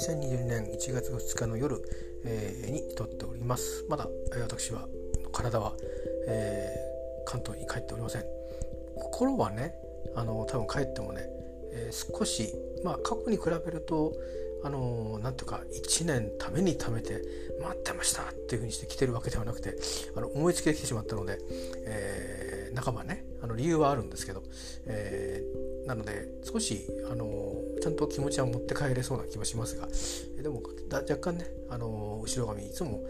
2022年1月2日の夜、えー、に撮っております。まだ、えー、私は体は、えー、関東に帰っておりません。心はねあの多分帰ってもね、えー、少しまあ過去に比べるとあのなんとか1年ために貯めて待ってましたっていうふうにして来てるわけではなくてあの思いつきで来てしまったので、えー、半ばねあの理由はあるんですけど、えー、なので少しあのちゃんと気持ちは持って帰れそうな気もしますが、えでも若干ねあの後ろ髪いつも、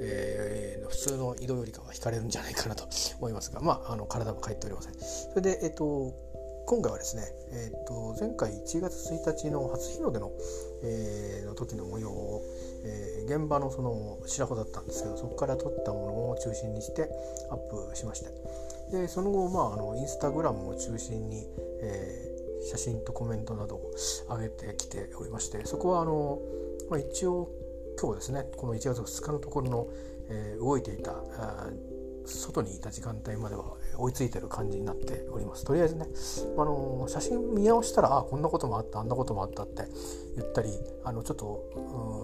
えー、普通の移動よりかは引かれるんじゃないかなと 思いますが。まああの体も帰っておりません。それでえっ、と今回はですね、えーと、前回1月1日の初日の出の,、えー、の時の模様を、えー、現場のその白穂だったんですけどそこから撮ったものを中心にしてアップしまして。でその後、まあ、あのインスタグラムを中心に、えー、写真とコメントなどを上げてきておりましてそこはあの、まあ、一応今日ですねこの1月2日のところの、えー、動いていた外にいた時間帯までは追いついてる感じになっております。とりあえずねあの写真見直したらあこんなこともあったあんなこともあったって言ったりあのちょっと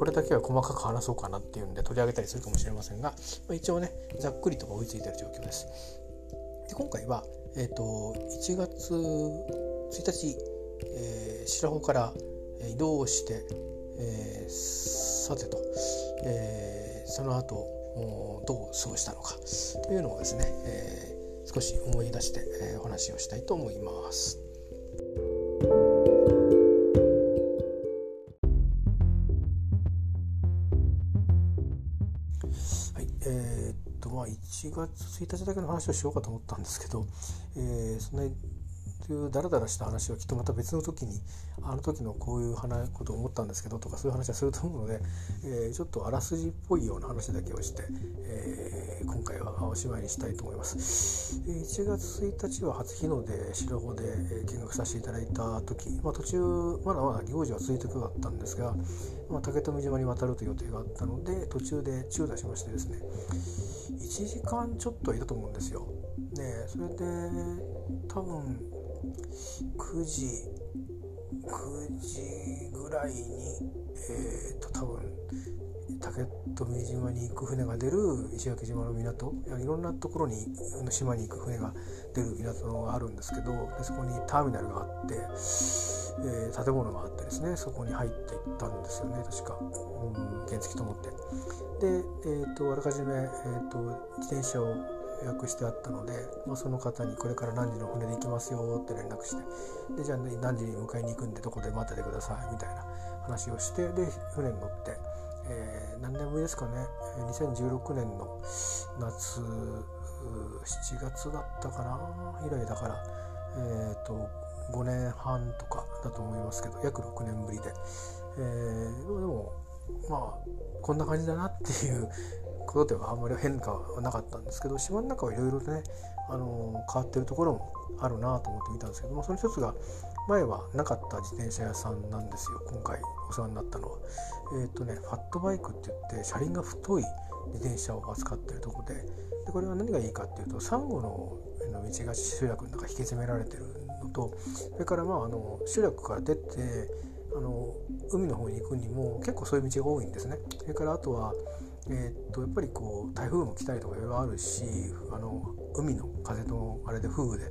これだけは細かく話そうかなっていうんで取り上げたりするかもしれませんが、ま一応ねざっくりと追いついてる状況です。で今回は、えーと、1月1日、えー、白穂から移動して、えー、さてと、えー、その後どう過ごしたのかというのをですね、えー、少し思い出して、えー、お話をしたいと思います。はいえー、っとまあ、1月1日だけの話をしようかと思ったんですけど、えー、そんないうダラダラした話はきっとまた別の時にあの時のこういうことを思ったんですけどとかそういう話はすると思うので、えー、ちょっとあらすじっぽいような話だけをして、えー、今回はおしまいにしたいと思います。1月1日は初日の出白穂で見学させていただいた時、まあ、途中まだまだ行事は続いてくかったんですが、まあ、竹富島に渡るという予定があったので途中で中断しましてですね1時間ちょっといたと思うんですよ。でそれで多分9時9時ぐらいにえっ、と多分竹富島に行く船が出る石垣島の港いろんなところに島に行く船が出る港があるんですけどでそこにターミナルがあって、えー、建物があってですねそこに入っていったんですよね確か、うん、原付と思って。で、えーと、あらかじめ、えーと自転車を予約してあったので、まあ、その方にこれから何時の船で行きますよって連絡してでじゃあ何時に迎えに行くんでどこで待っててくださいみたいな話をしてで船に乗って、えー、何年ぶりですかね2016年の夏7月だったかな以来だから、えーと、5年半とかだと思いますけど約6年ぶりで、えー、でもまあこんな感じだなっていうことではあんまり変化はなかったんですけど島の中はいろいろとね、あの変わってるところもあるなと思って見たんですけどもその一つが前はなかった自転車屋さんなんですよ今回お世話になったのは。えっ、ー、とねファットバイクって言って車輪が太い自転車を扱ってるとこででこれは何がいいかっていうとサンゴの道が集落の中引き詰められてるのとそれからまああの集落から出てあの海の方に行くにも結構そういう道が多いんですね。それからあとはえー、っとやっぱりこう台風も来たりとかいろいろあるしあの海の風のあれで風雨で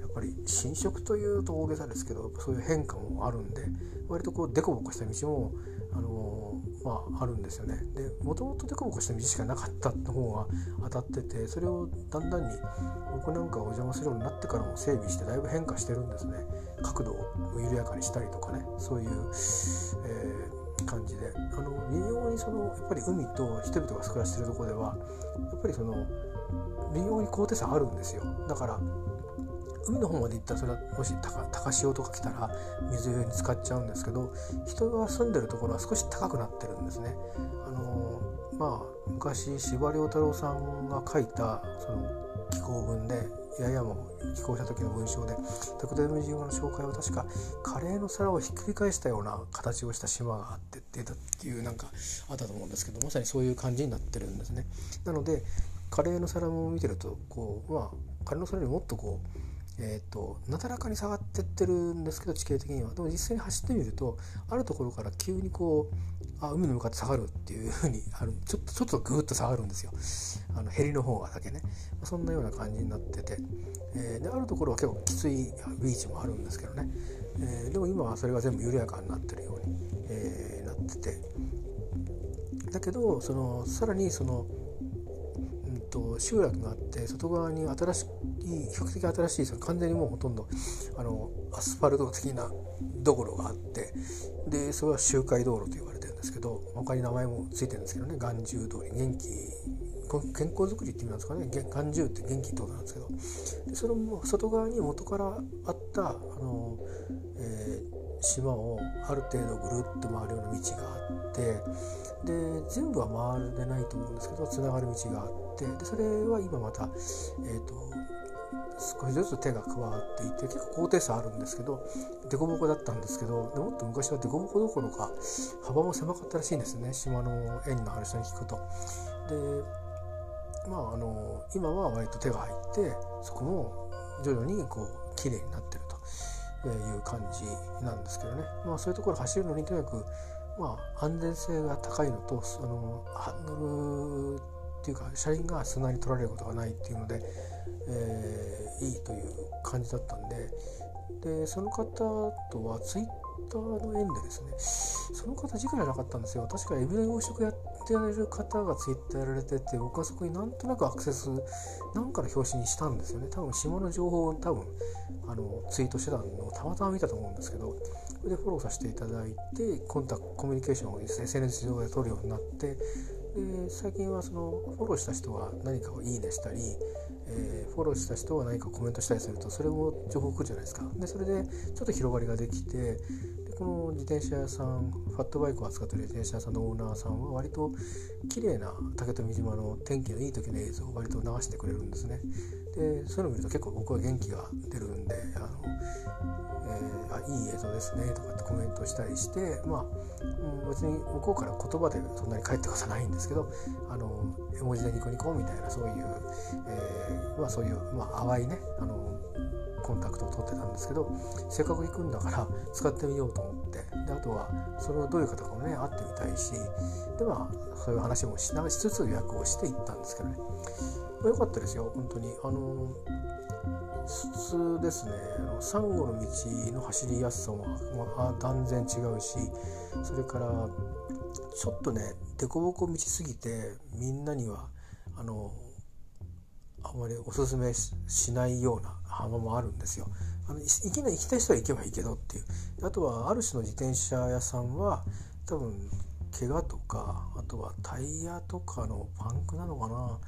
やっぱり侵食というと大げさですけどそういう変化もあるんで割とこう凸凹した道もあのまああるんですよね。でもともと凸凹した道しかなかったの方が当たっててそれをだんだんに僕なんかお邪魔するようになってからも整備してだいぶ変化してるんですね。角度を緩やかにしたりとかねそういう、えー感じであの微妙にそのやっぱり海と人々が暮らしてるとこではやっぱりその微妙に高低差あるんですよだから海の方まで行ったらそれはもし高潮とか来たら水に浸かっちゃうんですけど人が住んでるところは少し高くなってるんですね。あのまあ昔司馬遼太郎さんが書いたその気候文でややも寄稿した時の文章で特定の島の紹介は確かカレーの皿をひっくり返したような形をした島があってってっていうなんかあったと思うんですけどまさにそういう感じになってるんですね。なのでカレーの皿も見てるとこうまあカレーの皿よりもっとこうえーと、なだらかに下がってってるんですけど地形的には。でも実際に走ってみるとあるところから急にこうあ海に向かって下がるっていうふうにあるちょっとちょっとグーッと下がるんですよ。あのヘリの方がだけね。そんなような感じになってて、えー、であるところは結構きついビーチもあるんですけどね、えー、でも今はそれが全部緩やかになってるように、えー、なってて。だけどそのさらにそのと集落があって外側に新しい比較的新しいそ完全にもうほとんどあのアスファルト的な道路があってでそれは周回道路と言われてるんですけど他に名前も付いてるんですけどね眼中通り元気健康づくりって意味なんですかね眼中って元気ってことなんですけどでそれも外側に元からあったあの、えー、島をある程度ぐるっと回るような道があってで全部は回れないと思うんですけどつながる道があってでそれは今また、えーと、少しずつ手が加わっていて結構高低差あるんですけど凸凹だったんですけどでもっと昔は凸凹どころか幅も狭かったらしいんですね島の縁のある人に聞くと。でまああの今は割と手が入ってそこも徐々にこう綺麗になってるという感じなんですけどねまあそういうところ走るのにとにかくまあ、安全性が高いのとあのハンドルっていうか車輪が砂に取られることがないっていうので、えー、いいという感じだったんででその方とはツイッターの縁でですねその方直じゃなかったんですよ。確かエビの養殖やってられる方がツイッターやられてて僕はそこになんとなくアクセスなんかの表紙にしたんですよね。多分島の情報を多分あのツイートしてたのをたまたま見たと思うんですけどでフォローさせていただいてコンタクトコミュニケーションを SNS 上で取るようになってで最近はそのフォローした人は何かをいいねしたり、えー、フォローした人は何かコメントしたりするとそれも情報来るじゃないですか。でそれでちょっと広がりができてこの自転車屋さんファットバイクを扱ってる自転車屋さんのオーナーさんは割と綺麗な竹富島の天気のいい時の映像を割と流してくれるんですね。でそういうのを見ると結構僕は元気が出るんであのえー、あいい映像ですねとかってコメントしたりしてまあ、うん、別に向こうから言葉でそんなに返ってことはないんですけどあの絵文字でニコニコみたいなそういう、えー、まあ、そういう、まあ、淡いねあのコンタクトを取ってたんですけどせっかく行くんだから使ってみようと思って。であとはそれをどういう方かもね会ってみたいしでまあそういう話もしなしつつ予約をして行ったんですけどね、まあ、よかったですよ。本当に。あの質ですね。サンゴの道の走りやすさも、まあ、断然違うしそれからちょっとね凸凹道すぎてみんなにはあのあまりおすすめしないような浜もあるんですよ。あの行きな行きたい人は行けばいいけどっていう。あとはある種の自転車屋さんは多分怪我とかあとはタイヤとかのパンクなのかな。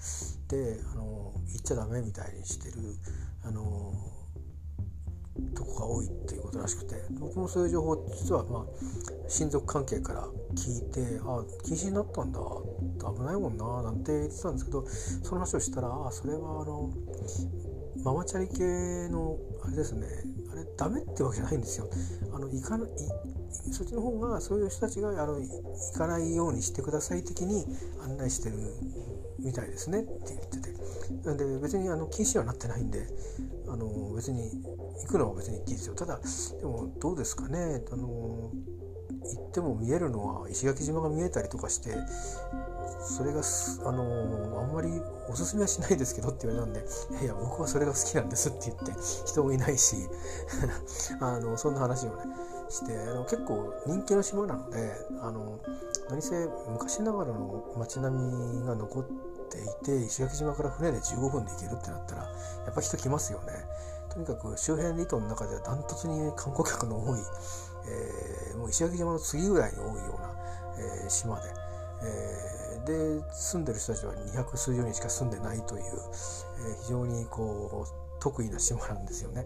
であの行っちゃダメみたいにしてるあのとこが多いっていうことらしくて。僕もそういう情報実はまあ親族関係から聞いてあ禁止になったんだ。危ないもんななんて言ってたんですけどその話をしたらあそれはあのママチャリ系のあれですね。あれダメってわけじゃないんですよ。あの行かないそっちの方がそういう人たちがあの行かないようにしてください的に案内してるみたいですね。って言ってて。なんで別にあの禁止はなってないんであの別に行くのは別にいいですよ。ただでもどうですかね。あの行っても見えるのは石垣島が見えたりとかしてそれがあのあんまりおすすめはしないですけどって言われたんで「いや僕はそれが好きなんです」って言って人もいないし あのそんな話をねしてあの結構人気の島なのであの何せ昔ながらの街並みが残っていて石垣島から船で15分で行けるってなったらやっぱ人来ますよね。とにかく周辺離島の中ではダントツに観光客の多い、えー、もう石垣島の次ぐらいに多いような、えー、島で、えー、で住んでる人たちは200数十人しか住んでないという、え非常にこう得意な島なんですよね。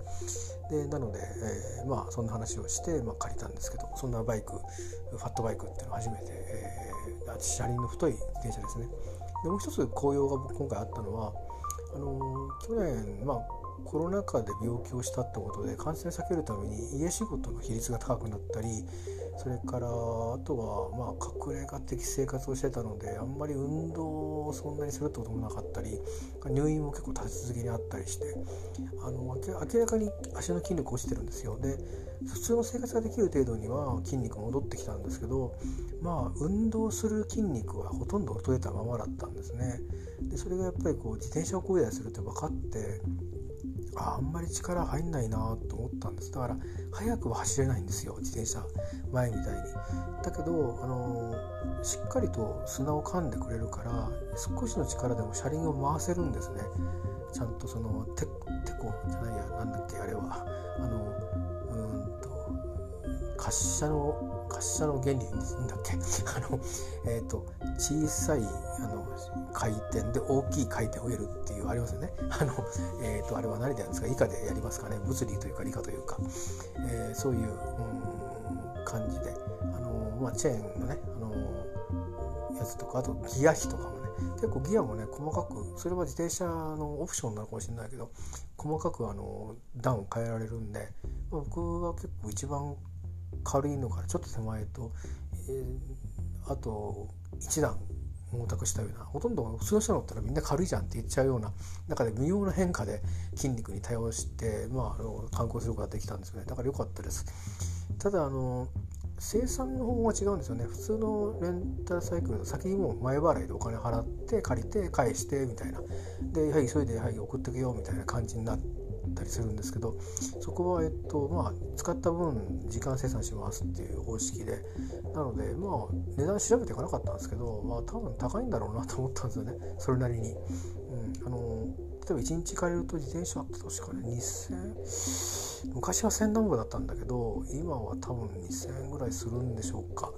でなので、えー、まあそんな話をして、まあ、借りたんですけどそんなバイクファットバイクっていうのを初めて、えー、車輪の太い自転車ですね。でもう一つ紅葉が僕今回あったのはあの去年まあコロナ禍で病気をしたってことで感染を避けるために家仕事の比率が高くなったりそれからあとはまあ隠れ家的生活をしてたのであんまり運動をそんなにするってこともなかったり入院も結構立ち続けにあったりしてあの明らかに足の筋力落ちてるんですよ。で普通の生活ができる程度には筋肉戻ってきたんですけどまあ運動する筋肉はほとんど衰えたままだったんですね。でそれがやっぱりこう自転車をこいだりするって分かってああんまり力入んないなと思ったんです。だから速くは走れないんですよ。自転車前みたいに。だけど、あのー、しっかりと砂を噛んでくれるから少しの力でも車輪を回せるんですね。ちゃんとそのててこじゃないやなんだっけあれは。あの滑車の滑車の原理んだっけ？あの、えーと、小さいあの回転で大きい回転を得るっていうありますよね。あの、えーと、あれは何でやるんですか？理科でやりますかね？物理というか理科というか、えー、そういう、うん、感じで。あの、まあ、チェーンのねあのやつとかあとギア比とかもね。結構ギアもね細かくそれは自転車のオプションなのかもしれないけど細かくあの段を変えられるんで、僕は結構一番軽いのからちょっと手前と、えー、あと1段重たくしたようなほとんど普通の人乗ったらみんな軽いじゃんって言っちゃうような中で微妙な変化で筋肉に対応して、まあ、あの観光することができたんですよね。だから良かったです。ただあの生産の方法が違うんですよね。普通のレンタルサイクルの先にも前払いでお金払って借りて返してみたいな。ではい急いではい送ってくよみたいな感じになってったりするんですけどそこは、えっとまあ、使った分時間生産しますっていう方式でなのでまあ値段調べていかなかったんですけど、まあ、多分高いんだろうなと思ったんですよねそれなりに。うん、あの例えば1日借りると自転車って確かね2000昔は1000何ぼだったんだけど今は多分2000円ぐらいするんでしょうか。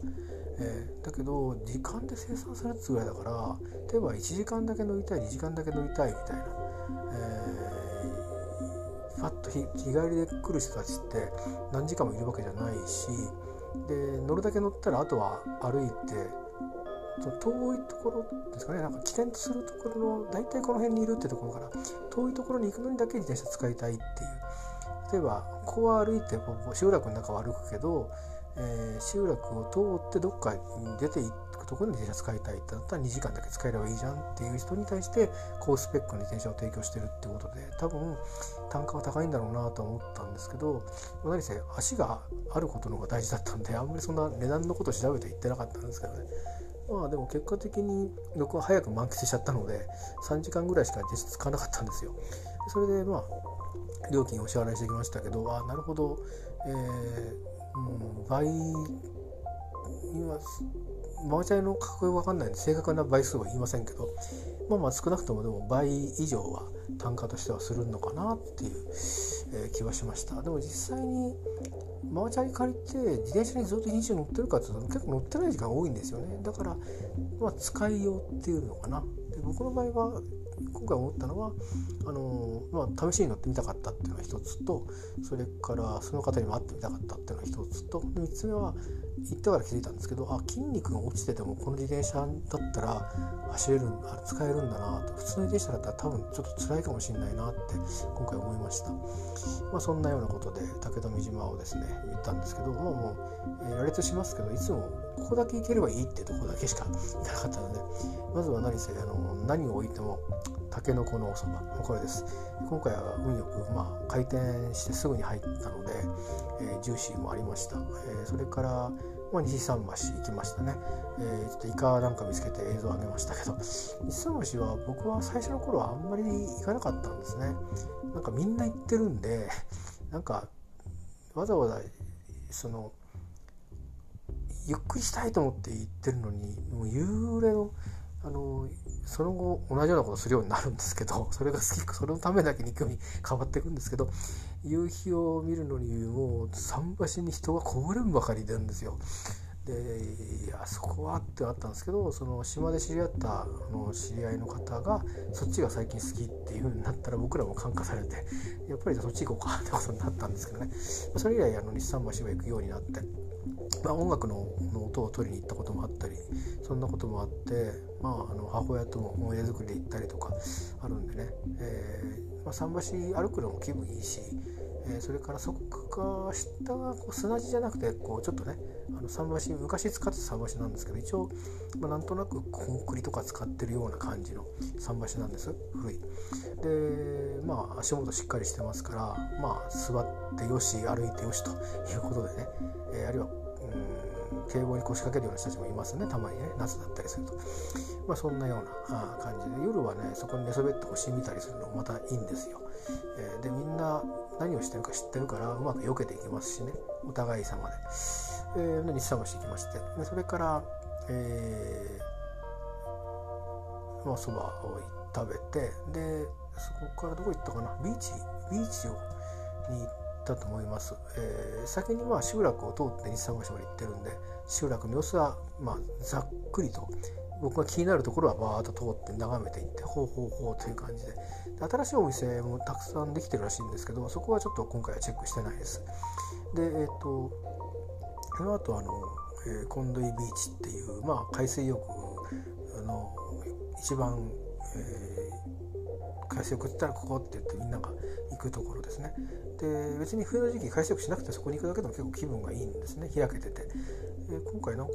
えー、だけど時間で生産するってぐらいだから例えば1時間だけ乗りたい2時間だけ乗りたいみたいな、えパッと日帰りで来る人たちって何時間もいるわけじゃないしで乗るだけ乗ったらあとは歩いて遠いところですかねなんか起点とするところの大体この辺にいるってところから遠いところに行くのにだけ自転車使いたいっていう。例えばここは歩いてここ集落の中を歩くけど、えー、集落を通ってどっかに出て行っところに自転車使いたいってなったら2時間だけ使えればいいじゃんっていう人に対して高スペックの自転車を提供してるってことで多分単価は高いんだろうなと思ったんですけど何せ足があることの方が大事だったんであんまりそんな値段のこと調べて言ってなかったんですけどね。まあでも結果的に僕は早く満喫しちゃったので3時間ぐらいしか実質使わなかったんですよ。それでまあ料金お支払いしてきましたけどあなるほど、えーうん、倍今マージャンの価格が分かんないんで正確な倍数は言いませんけどまあまあ少なくともでも倍以上は単価としてはするのかなっていう、え、気はしました。でも実際にマージャン借りて自転車にずっと一日乗ってるかっていうと結構乗ってない時間多いんですよね。だから、まあ、使いようっていうのかな。で僕の場合は今回思ったのはあの、まあ、試しに乗ってみたかったっていうのが一つとそれからその方にも会ってみたかったっていうのが一つと3つ目は行ってから気づいたんですけどあ筋肉が落ちててもこの自転車だったら走れるあ使えるんだなと。普通の自転車だったら多分ちょっと辛いかもしれないなって今回思いました、まあ、そんなようなことで武富島をですね言ったんですけど、まあ、もう、えー、羅列しますけどいつもここだけ行ければいいってとこだけしか行かなかったのでまずは何せあの何を置いてもたけのこのおそばこれです。今回は運よく、まあ、開店してすぐに入ったので、えー、ジューシーもありました、えー、それから、まあ、西桟橋行きましたね、えー、ちょっとイカなんか見つけて映像を上げましたけど。西桟橋は僕は最初の頃はあんまり行かなかったんですね。なんかみんな行ってるんでなんかわざわざそのゆっくりしたいと思って行ってるのにもう夕暮れのあのその後同じようなことするようになるんですけどそれが好きそれのためだけに興味変わっていくんですけど夕日を見るのにもう桟橋に人がこぼれんばかりなんですよ。であそこはってあったんですけどその島で知り合ったあの知り合いの方がそっちが最近好きっていう風になったら僕らも感化されてやっぱりそっち行こうかってことになったんですけどねそれ以来あの日産橋は行くようになって、まあ、音楽の音を取りに行ったこともあったりそんなこともあって、まあ、あの母親とも思い出作りで行ったりとかあるんでね、えーまあ、桟橋歩くのも気分いいしえー、それからそこが下がこう砂地じゃなくてこうちょっとねあの桟橋昔使ってた桟橋なんですけど一応、まあ、なんとなくコンクリとか使ってるような感じの桟橋なんです古い。でまあ足元しっかりしてますからまあ座ってよし歩いてよしということでね、えー、あるいはうん堤防に腰掛けるような人たちもいますね。たまにね。夏だったりすると、まあ、そんなような感じで。夜はねそこに寝そべって星見たりするのもまたいいんですよ。え、でみんな何をしてるか知ってるからうまく避けていきますしね。お互い様で、えー、で日産橋行きまして。でそれからえー、まあそばを食べてでそこからどこ行ったかな。ビーチビーチをに行ってたと思います、えー、先にまあ集落を通って日産橋まで行ってるんで集落の様子はまあざっくりと僕が気になるところはバーッと通って眺めていってほうほうほうという感じで。新しいお店もたくさんできてるらしいんですけどそこはちょっと今回はチェックしてないです。でえっ、ー、とその後あの、えー、コンドイビーチっていう、まあ、海水浴の一番、えー、海水浴って言ったらここって言ってみんなが行くところですね。で別に冬の時期海水浴しなくてそこに行くだけでも結構気分がいいんですね。開けてて。え今回なんか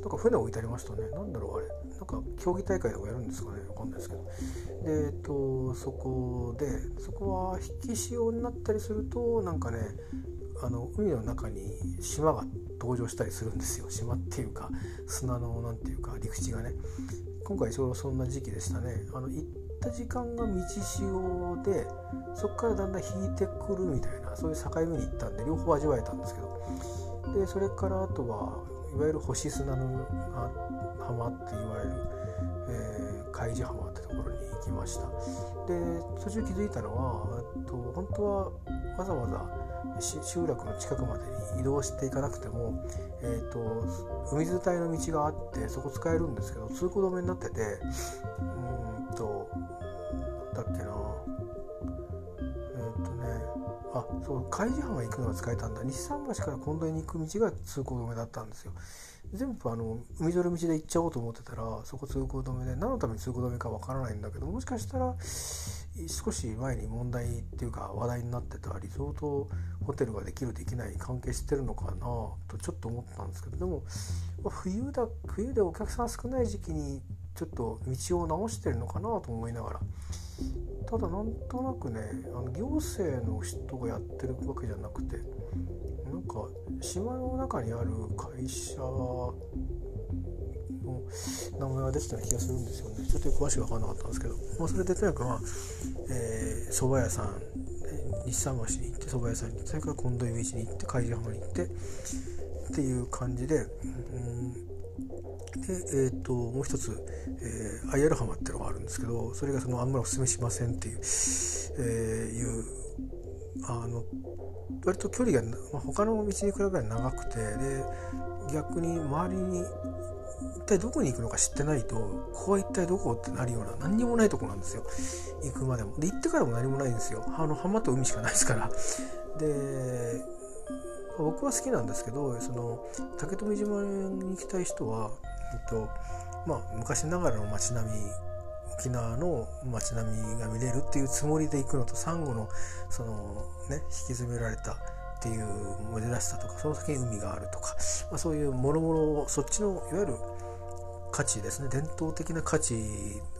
なんか船置いてありましたね。なんだろうあれ。なんか競技大会とかやるんですかね。わかんないですけど。でえっとそこでそこは引き潮になったりするとなんかねあの海の中に島が登場したりするんですよ。島っていうか砂のなんていうか陸地がね。今回ちょうどそんな時期でしたね。あの行った時間が道潮でそこからだんだん引いてくるみたいなそういう境目に行ったんで両方味わえたんですけど。でそれからあとはいわゆる星砂の浜っていわゆる、えー、海地浜ってところに行きました。で途中気づいたのはと本当はわざわざ集落の近くまでに移動していかなくても、えーと、海伝いの道があってそこ使えるんですけど通行止めになっててうんとだっけなえっとねあそう海地浜行くのが使えたんだ。西桟橋から近藤に行く道が通行止めだったんですよ。全部あの海沿いの道で行っちゃおうと思ってたらそこ通行止めで何のために通行止めかわからないんだけどもしかしたら少し前に問題っていうか話題になってたリゾートホテルができるできない関係してるのかなとちょっと思ったんですけどでも冬だ冬でお客さん少ない時期にちょっと道を直してるのかなと思いながらただなんとなくねあの行政の人がやってるわけじゃなくてなんか島の中にある会社名前が出てたような気がするんですよね。ちょっと詳しく分かんなかったんですけど、まあ、それでとにかくまあえー、蕎麦屋さん日産橋に行って蕎麦屋さんに行ってそれから近藤ビーチに行って海上浜に行ってっていう感じで、うん。で、えーと、もう一つ、えー、アイアル浜っていうのがあるんですけどそれがそのあんまりおすすめしませんっていう,、えー、いうあの割と距離が、まあ、他の道に比べれば長くてで逆に周りに一体どこに行くのか知ってないとここは一体どこってなるような何にもないとこなんですよ。行くまでも。で行ってからも何もないんですよ。あの浜と海しかないですから。で僕は好きなんですけどその竹富島に行きたい人はえっとまあ、昔ながらの街並み沖縄の街並みが見れるっていうつもりで行くのとサンゴのその、ね、引き詰められたっていう珍しさとかその先に海があるとか、まあ、そういうもろもろそっちのいわゆる価値ですね伝統的な価値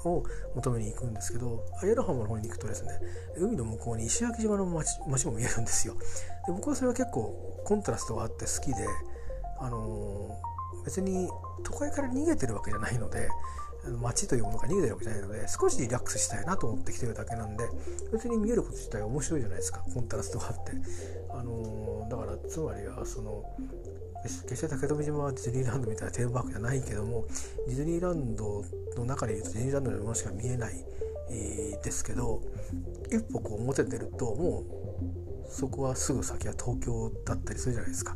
を求めに行くんですけどアイアルハマの方に行くとですね海の向こうに石垣島の街街も見えるんですよ。で僕はそれは結構コントラストがあって好きであの別に都会から逃げてるわけじゃないので街というものが逃げてるわけじゃないので少しリラックスしたいなと思ってきてるだけなんで別に見えること自体は面白いじゃないですか。コントラストがあって、あのー、だからつまりはその決して竹富島はディズニーランドみたいなテーマパークじゃないけどもディズニーランドの中で言うとディズニーランドのものしか見えない、ですけど一歩こう表出るともうそこはすぐ先は東京だったりするじゃないですか。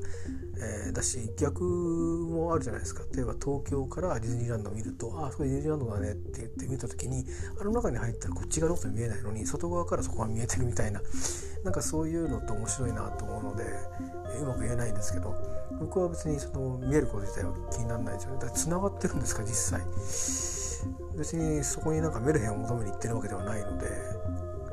えー、だし逆もあるじゃないですか。例えば東京からディズニーランドを見ると「ああそれディズニーランドだね」って言って見た時にあの中に入ったらこっち側のこと見えないのに外側からそこが見えてるみたいな なんかそういうのって面白いなと思うので、えー、うまく言えないんですけど僕は別にその見えること自体は気にならないですよね。だから繋がってるんですか実際。別にそこになんかメルヘンを求めに行ってるわけではないので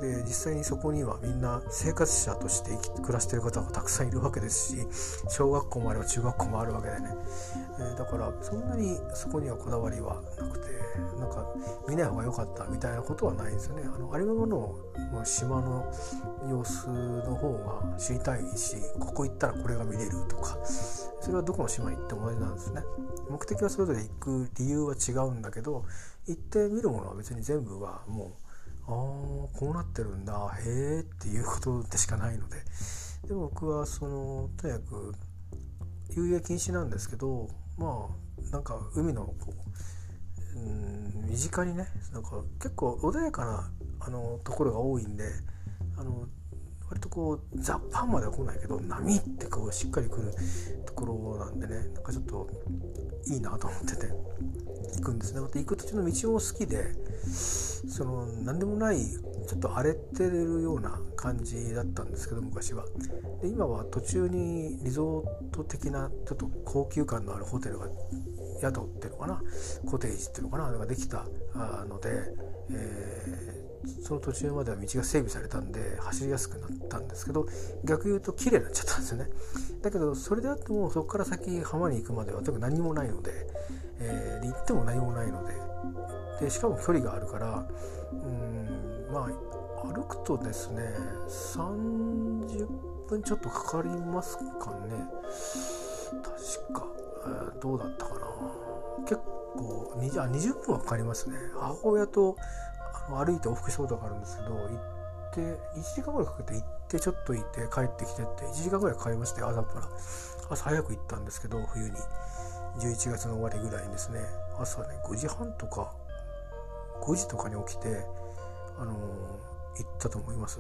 で実際にそこにはみんな生活者として暮らしてる方がたくさんいるわけですし小学校もあれば中学校もあるわけでね、えー、だからそんなにそこにはこだわりはなくてなんか見ない方が良かったみたいなことはないんですよね。あのありのままの島の様子の方が知りたいしここ行ったらこれが見れるとかそれはどこの島に行っても同じなんですね。目的はそれぞれ行く理由は違うんだけど行って見るものは別に全部はもうああこうなってるんだ。へえっていうことでしかないので。で僕はそのとにかく遊泳禁止なんですけどまあなんか海のこう、うん、身近にねなんか結構穏やかなあのところが多いんであの割とこうザ・パンまでは来ないけど波ってこうしっかり来るところなんでねなんかちょっといいなと思ってて行くんですね。また行く途中の道も好きでその何でもないちょっと荒れてるような感じだったんですけど昔は。で今は途中にリゾート的なちょっと高級感のあるホテルが宿っていうのかな？コテージっていうのかな？ができたので、えー、その途中までは道が整備されたんで走りやすくなったんですけど逆言うと綺麗になっちゃったんですよね。だけどそれであってもそこから先浜に行くまではとに何もないので、えー、行っても何もないのででしかも距離があるからうんまあ歩くとですね30分ちょっとかかりますかね。確か、えー、どうだったかな。結構 20, あ20分はかかりますね。母親と歩いて往復したことがあるんですけど行って1時間ぐらいかけて行ってちょっと行って帰ってきてって1時間ぐらいかかりまして朝から。朝早く行ったんですけど冬に。11月の終わりぐらいにですね。朝ね5時半とか5時とかに起きて、あのー、行ったと思います。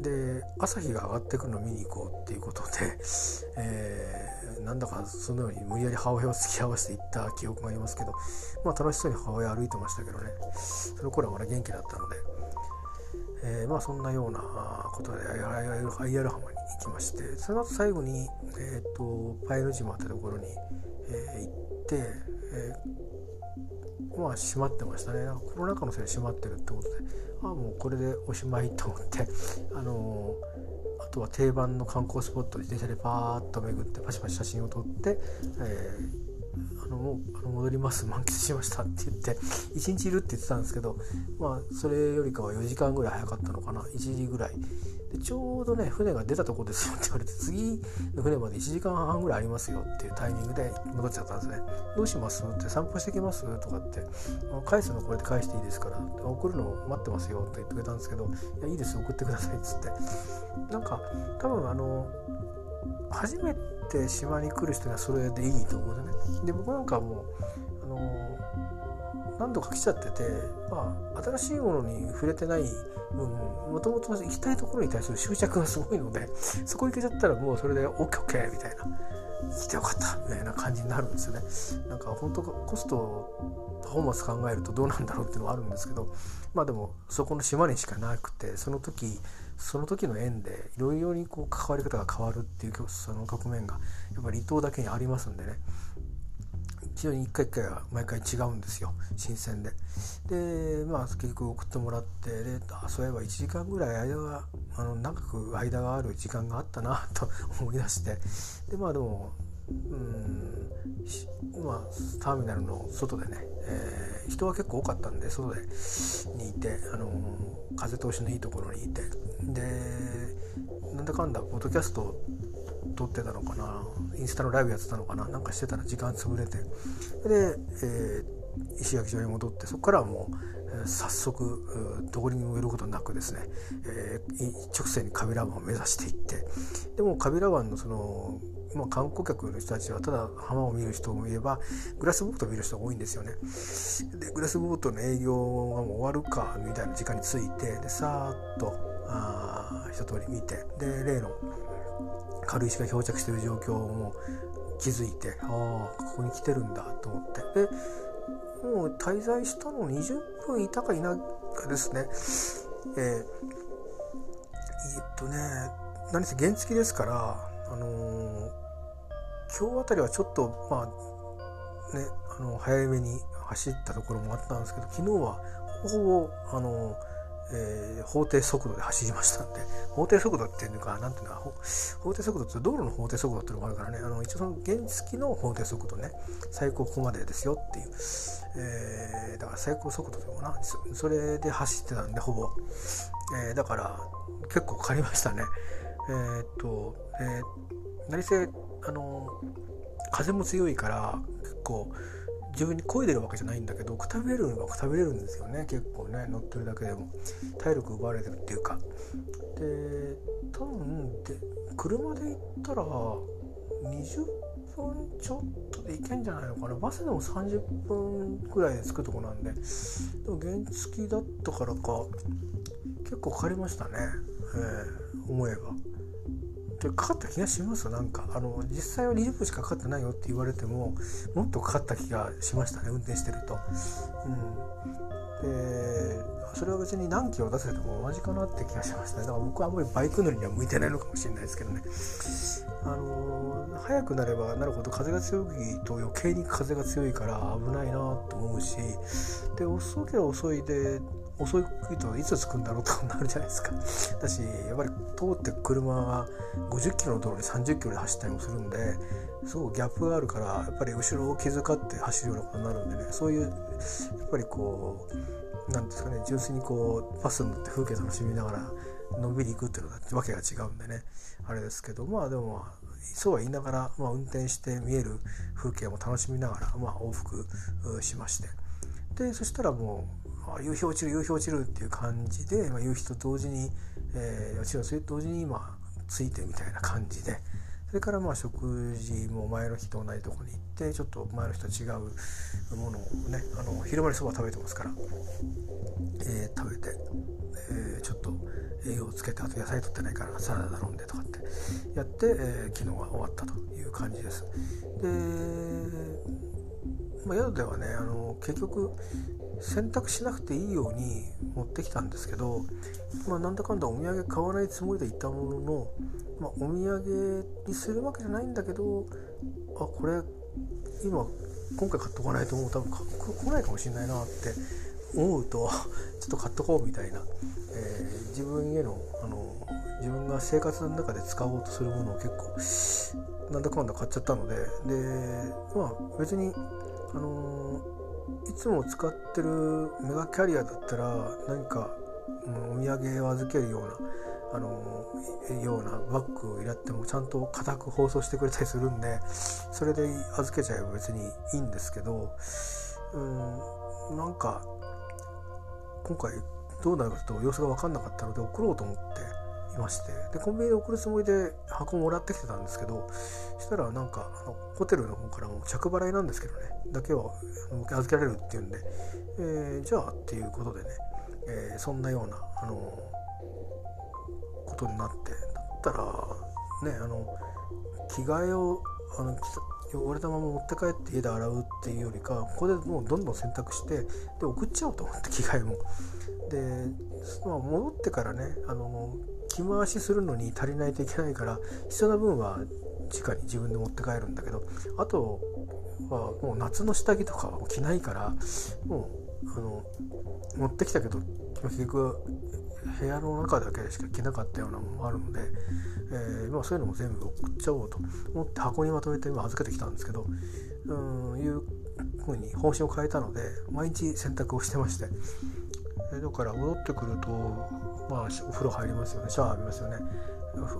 で朝日が上がってくるのを見に行こうっていうことで、えー、なんだかそのように無理やり母親を付き合わせて行った記憶がありますけど、まあ、楽しそうに母親歩いてましたけどね。その頃はまだ元気だったので、えー、まあそんなようなことでアイアル浜に行きましてその後最後に、えーと、パイル島ってところに、えー、行って、えーまあ閉まってましたね。コロナ禍のせいで閉まってるってことでああもうこれでおしまいと思ってあのー、あとは定番の観光スポット自転車でパーッと巡ってパシパシ写真を撮って、えー、あのもうあの戻ります。満喫しましたって言って1日いるって言ってたんですけどまあそれよりかは4時間ぐらい早かったのかな。1時ぐらい。でちょうどね船が出たとこですよって言われて次の船まで1時間半ぐらいありますよっていうタイミングで戻っちゃったんですね。どうします？って散歩してきます？とかって返すのこれで返していいですから。送るの待ってますよって言ってくれたんですけどいやいいです送ってくださいっつって。なんか多分あの初めて島に来る人にはそれでいいと思うね。で僕なんかもうあの何度か来ちゃってて、まあ、新しいものに触れてない分もともと行きたいところに対する執着がすごいのでそこ行けちゃったらもうそれで OKOK みたいな。来てよかったみたいな感じになるんですよね。なんか本当コストパフォーマンス考えるとどうなんだろうっていうのはあるんですけどまあでもそこの島にしかなくてその時その時の縁でいろいろにこう関わり方が変わるっていうその局面がやっぱり離島だけにありますんでね非常に一回一回は毎回違うんですよ新鮮で。でまあ結局送ってもらってであそういえば1時間ぐらい間があの長く間がある時間があったなと思い出してでまあでもうんまあターミナルの外でね、えー、人は結構多かったんで外でにいて、あの風通しのいいところにいて。でなんだかんだポッドキャスト撮ってたのかなインスタのライブやってたのかななんかしてたら時間潰れて。で、えー、石垣島に戻ってそこからはもう、早速どこにも寄ることなくですね、えー、一直線にカビラ湾を目指していって。でもカビラ湾のそのまあ、観光客の人たちはただ浜を見る人もいればグラスボートを見る人が多いんですよね。でグラスボートの営業がもう終わるかみたいな時間に着いてでさーっとあ一通り見てで例の軽石が漂着している状況も気づいてああここに来てるんだと思ってでもう滞在したの20分いたかいないかですねえー、えっとね何せ原付ですからあのー、今日あたりはちょっとまあねあの早めに走ったところもあったんですけど昨日はほぼあのえー、法定速度で走りましたんで法定速度っていうかなんていうの法定速度って道路の法定速度っていうのがあるからねあの一応その原付の法定速度ね最高ここまでですよっていう、えー、だから最高速度でもなそれで走ってたんでほぼ、えー、だから結構かかりましたね。えー、っと、えー、何せあの風も強いから結構自分に漕いでるわけじゃないんだけどくたびれるのはくたびれるんですよね。結構ね乗ってるだけでも。体力奪われてるっていうか。で多分で車で行ったら20分ちょっとで行けんじゃないのかな。バスでも30分ぐらいで着くとこなんで。でも原付だったからか結構かかりましたね、えー、思えば。でかかった気がしますなんかあの実際は20分しかかかってないよって言われてももっとかかった気がしましたね運転してると。うん、でそれは別に何キロ出せても同じかなって気がしましたねだから僕はあんまりバイク乗りには向いてないのかもしれないですけどね。あの速くなればなるほど風が強いと余計に風が強いから危ないなと思うしで遅ければ遅いで遅いといつ着くんだろうとなるじゃないですか。だしやっぱり通って車が50キロの道路に30キロで走ったりもするんですごくギャップがあるからやっぱり後ろを気遣って走るようなことになるんでねそういうやっぱりこうなんですかね純粋にこうバスに乗って風景楽しみながらのんびり行くっていうのはわけが違うんでね。あれですけどまあでもそうは言いながら、まあ、運転して見える風景も楽しみながら、まあ、往復しまして。でそしたらもうあ夕日落ちる夕日落ちるっていう感じで、まあ、夕日と同時に、えー、落ちるそれと同時に今ついてみたいな感じでそれからまあ食事も前の日と同じとこに行ってちょっと前の日と違うものをねあの昼間にそば食べてますから、えー、食べて、えー、ちょっと栄養をつけてあと野菜取ってないからサラダ飲んでとかってやって、えー、昨日は終わったという感じです。でまあ、宿ではねあの結局選択しなくていいように持ってきたんですけど、まあ、なんだかんだお土産買わないつもりでいたものの、まあ、お土産にするわけじゃないんだけどあこれ今今回買っとかないともう多分来ないかもしれないなって思うとちょっと買っとこうみたいな、えー、自分へのあの自分が生活の中で使おうとするものを結構なんだかんだ買っちゃったので。でまあ別にあのーいつも使ってるメガキャリアだったら何か、うん、お土産を預けるようなあのようなバッグをやってもちゃんと固く包装してくれたりするんでそれで預けちゃえば別にいいんですけどうんなんか今回どうなるかと様子が分かんなかったので送ろうと思って。いましてでコンビニで送るつもりで箱もらってきてたんですけどそしたらなんかホテルの方からも着払いなんですけどねだけは預けられるっていうんで、えー、じゃあっていうことでね、えー、そんなような、あのことになってだったらねあの着替えをあの汚れたまま持って帰って家で洗うっていうよりかここでもうどんどん洗濯してで送っちゃおうと思って着替えも。で、まあ、戻ってからねあの着回しするのに足りないといけないから必要な分は直に自分で持って帰るんだけどあとはもう夏の下着とかは着ないからもうあの持ってきたけど結局部屋の中だけでしか着なかったようなものもあるので、えー、まあ、そういうのも全部送っちゃおうと思って箱にまとめて今預けてきたんですけどうんいうふうに方針を変えたので毎日洗濯をしてましてだから戻ってくるとまあお風呂入りますよね。シャワー浴びますよね。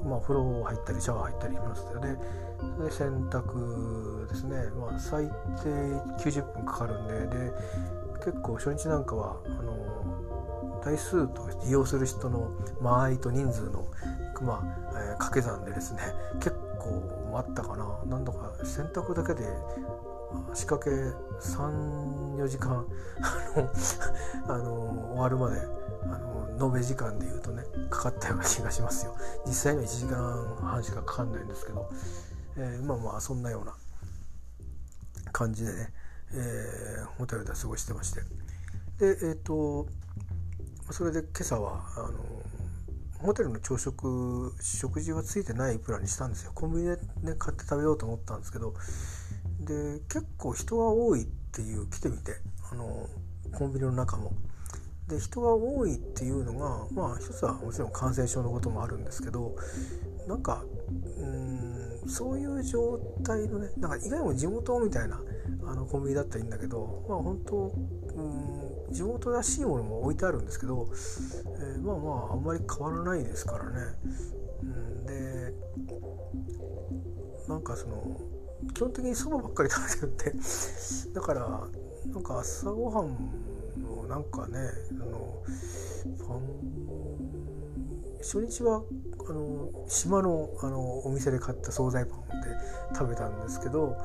まあお風呂入ったりシャワー入ったりしますよね。それで洗濯ですね。まあ最低90分かかるんで。で結構初日なんかはあの台数と利用する人の間合いと人数のまあ、えー、掛け算でですね結構待ったかな。何度か洗濯だけで仕掛け34時間。あの終わるまであの延べ時間でいうとねかかったような気がしますよ。実際には1時間半しかかかんないんですけど、えー、まあまあそんなような感じでね、えー、ホテルで過ごしてまして。でえっ、ー、とそれで今朝はあのホテルの朝食食事はついてないプランにしたんですよ。コンビニで、ね、買って食べようと思ったんですけどで結構人が多いっていう来てみてあのコンビニの中も。で人が多いっていうのがまあ一つはもちろん感染症のこともあるんですけどなんかうんそういう状態のねなんか意外にも地元みたいなあのコンビニだったらいいんだけどまあ本当うん地元らしいものも置いてあるんですけど、えー、まあまああんまり変わらないですからね。うん、でなんかその基本的にそばばっかり食べてるんで。だからなんか朝ごはんのなんかねあのパン初日はあの島のあのお店で買った惣菜パンで食べたんですけど、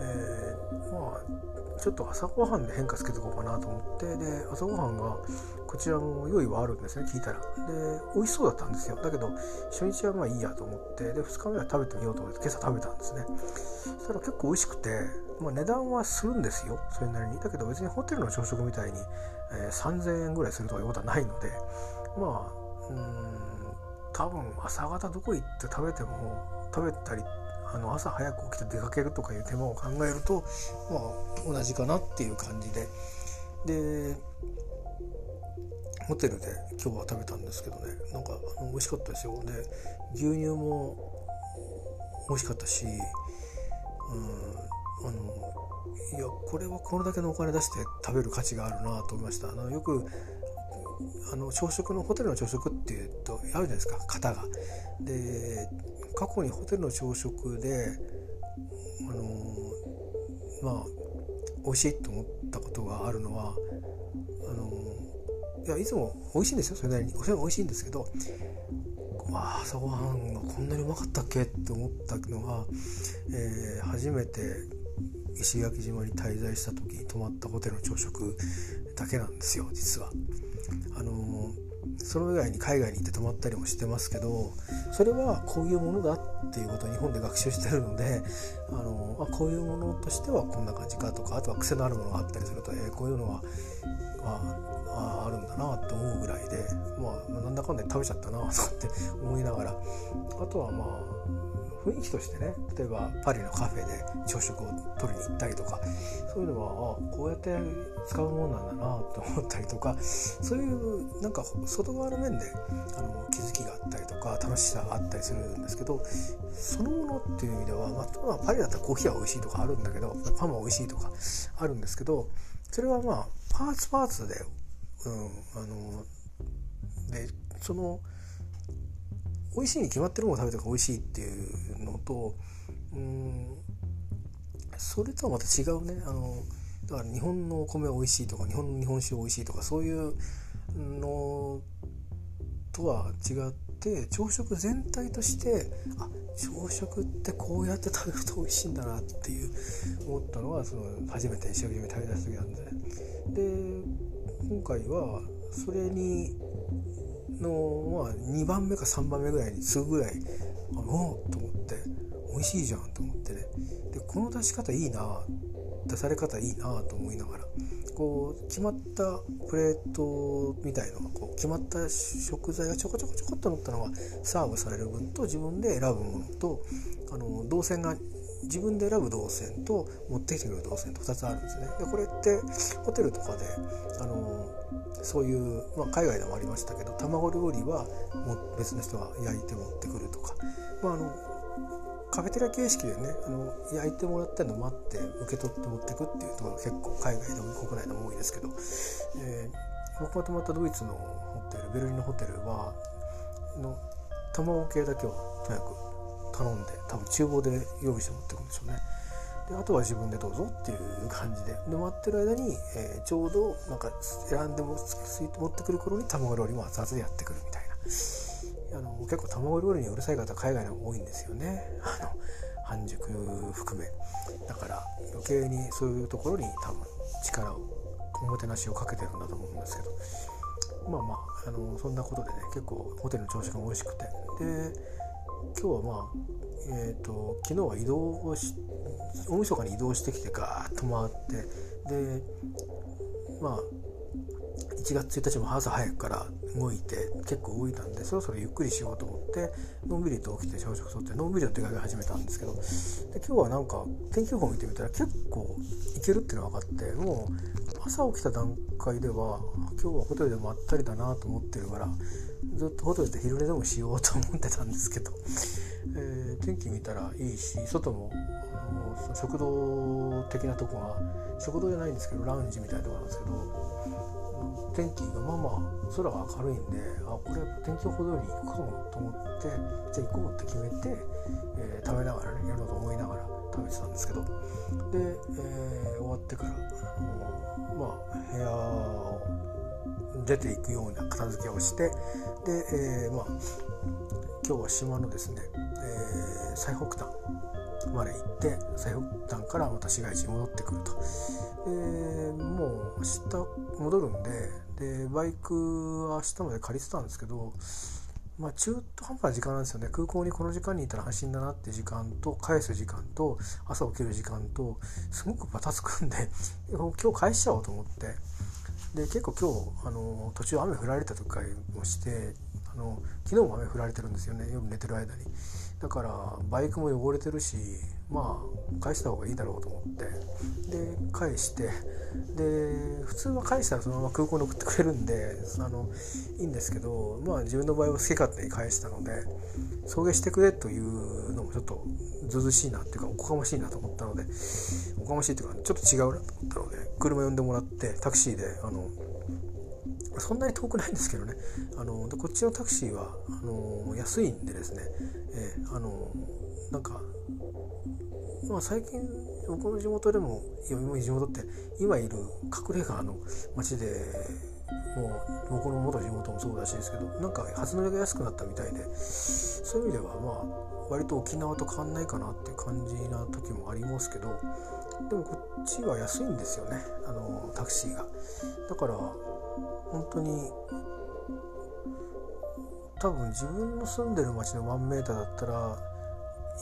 えー、まあちょっと朝ごはんで変化つけていこうかなと思ってで朝ごはんがこちらも用意はあるんですね聞いたら。で美味しそうだったんですよ。だけど初日はまあいいやと思ってで2日目は食べてみようと思って今朝食べたんですね。そしたら結構美味しくて、まあ、値段はするんですよ。それなりに。だけど別にホテルの朝食みたいに、えー、3000円ぐらいするとかいうことはないのでまあうん多分朝方どこ行って食べても食べたりあの朝早く起きて出かけるとかいう手間を考えるとまあ同じかなっていう感じで。でホテルで今日は食べたんですけどね。なんかあの美味しかったですよ。で牛乳も美味しかったし、うん、あのいやこれはこれだけのお金出して食べる価値があるなと思いました。あのよくあの朝食のホテルの朝食っていうとあるじゃないですか。型が。で過去にホテルの朝食であのまあ美味しいと思ったことがあるのはあのいやいつも美味しいんですよそれなりにそれ美味しいんですけどわあ朝ごはんがこんなにうまかったっけって思ったのが、えー、初めて石垣島に滞在した時に泊まったホテルの朝食だけなんですよ実は。その以外に海外に行って泊まったりもしてますけどそれはこういうものだっていうことを日本で学習してるのであのあこういうものとしてはこんな感じかとかあとは癖のあるものがあったりすると、えー、こういうのはあああるんだなと思うぐらいで、まあ、なんだかんだ食べちゃったなとかって思いながらあとはまあ雰囲気としてね例えばパリのカフェで朝食を取りに行ったりとかそういうのはあこうやって使うもんなんだなと思ったりとかそういうなんか外側の面であの気づきがあったりとか楽しさがあったりするんですけどそのものっていう意味では、まあ、パリだったらコーヒーは美味しいとかあるんだけどパンは美味しいとかあるんですけどそれはまあパーツパーツで、うん、あのでその美味しいに決まってるものを食べたから美味しいっていうのとうんそれとはまた違うね。あのだから日本のお米美味しいとか日本の日本酒美味しいとかそういうのとは違って朝食全体としてあ朝食ってこうやって食べると美味しいんだなっていう思ったのはその初めて石垣島食べ出した時なんで。で今回はそれにの、まあ、2番目か3番目ぐらいに次ぐぐらいあおと思って美味しいじゃんと思ってね。でこの出し方いいな出され方いいなと思いながらこう決まったプレートみたいのがこう決まった食材がちょこちょこちょこっと乗ったのがサーブされる分と自分で選ぶものとあの動線が自分で選ぶ動線と持ってきてくる動線と2つあるんですね。でこれってホテルとかであのそういう、まあ、海外でもありましたけど卵料理はも別の人が焼いて持ってくるとか、まあ、あのカフェテラ形式でねあの焼いてもらったのを待って受け取って持ってくっていうところ結構海外でも国内でも多いですけど、えー、僕が泊まったドイツのホテルベルリンのホテルはの卵系だけをとにかく頼んで多分厨房で用意して持ってくるんでしょうね。であとは自分でどうぞっていう感じで。で待ってる間に、えー、ちょうどなんか選んでも持ってくる頃に卵料理も熱々でやってくるみたいな。あの結構卵料理にうるさい方海外の多いんですよね。あの半熟含め。だから余計にそういうところに多分力をおもてなしをかけてるんだと思うんですけど。まあまああのそんなことでね結構ホテルの朝食が美味しくて。で今日はまあえーと、昨日は移動をし大晦日に移動してきてガーッと回ってでまあ1月1日も朝早くから動いて結構動いたんでそろそろゆっくりしようと思ってのんびりと起きて朝食とってのんびりと出かけ始めたんですけどで今日はなんか天気予報見てみたら結構いけるっていうのが分かってもう朝起きた段階では今日はホテルでまったりだなと思ってるからずっとホテルで昼寝でもしようと思ってたんですけど、えー、天気見たらいいし外もあの食堂的なとこが食堂じゃないんですけどラウンジみたいなとこなんですけど天気がまあまあ空が明るいんであこれ天気予報通り行くかもと思ってじゃあ行こうって決めて、えー、食べながらねやろうと思いながら食べてたんですけどで、えー、終わってからまあ部屋を出ていくような片付けをしてで、えー、まあ今日は島のですね、えー、最北端まで行って最北端からまた市街地に戻ってくると、えー、もう明日戻るんででバイクは明日まで借りてたんですけどまあ、中途半端な時間なんですよね。空港にこの時間にいたら安心だなって時間と返す時間と朝起きる時間とすごくバタつくんで 今日返しちゃおうと思って。で結構今日あの途中雨降られたとかもしてあの昨日も雨降られてるんですよね夜寝てる間に。だからバイクも汚れてるしまあ返した方がいいだろうと思って。で返して。で普通は返したらそのまま空港に送ってくれるんであのいいんですけどまあ自分の場合は好き勝手に返したので送迎してくれというのもちょっとずずしいなっていうかおこがましいなと思ったのでおこがましいっていうかちょっと違うなと思ったので車呼んでもらってタクシーであのそんなに遠くないんですけどね。あのでこっちのタクシーはあの安いんでですね、えー、あのなんか、まあ、最近僕の地元でも地元って今いる隠れ家の町でもう僕の元地元もそうらしいですけどなんか初乗りが安くなったみたいでそういう意味ではまあ割と沖縄と変わんないかなっていう感じな時もありますけどでもこっちは安いんですよね。あのタクシーが。だから本当に多分自分の住んでる町の1 m だったら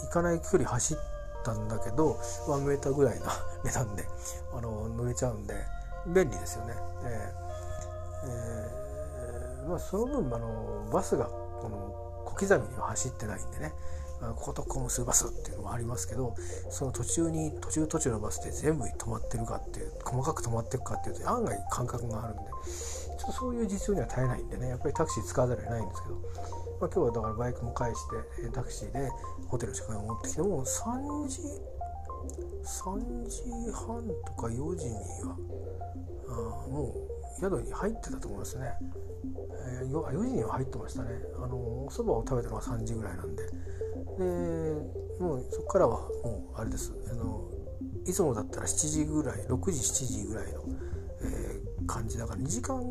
行かない距離走ったんだけど1 m ぐらいの 値段であの乗れちゃうんで便利ですよね。えーえー、まあ、その分あのバスがこの小刻みには走ってないんでね。こことこ結ぶバスっていうのもありますけどその途中に途中途中のバスで全部止まってるかっていう細かく止まっていくかっていうと案外感覚があるんでちょっとそういう実用には耐えないんでねやっぱりタクシー使わざるを得ないんですけど、まあ、今日はだからバイクも返してタクシーでホテルの近くに持ってきても3時3時半とか4時にはあもう宿に入ってたと思いますね、えー、4時には入ってましたね。あのお蕎麦を食べたのが3時ぐらいなんででもうそこからはもうあれです。あのいつもだったら7時ぐらい6時7時ぐらいの、えー、感じだから2時間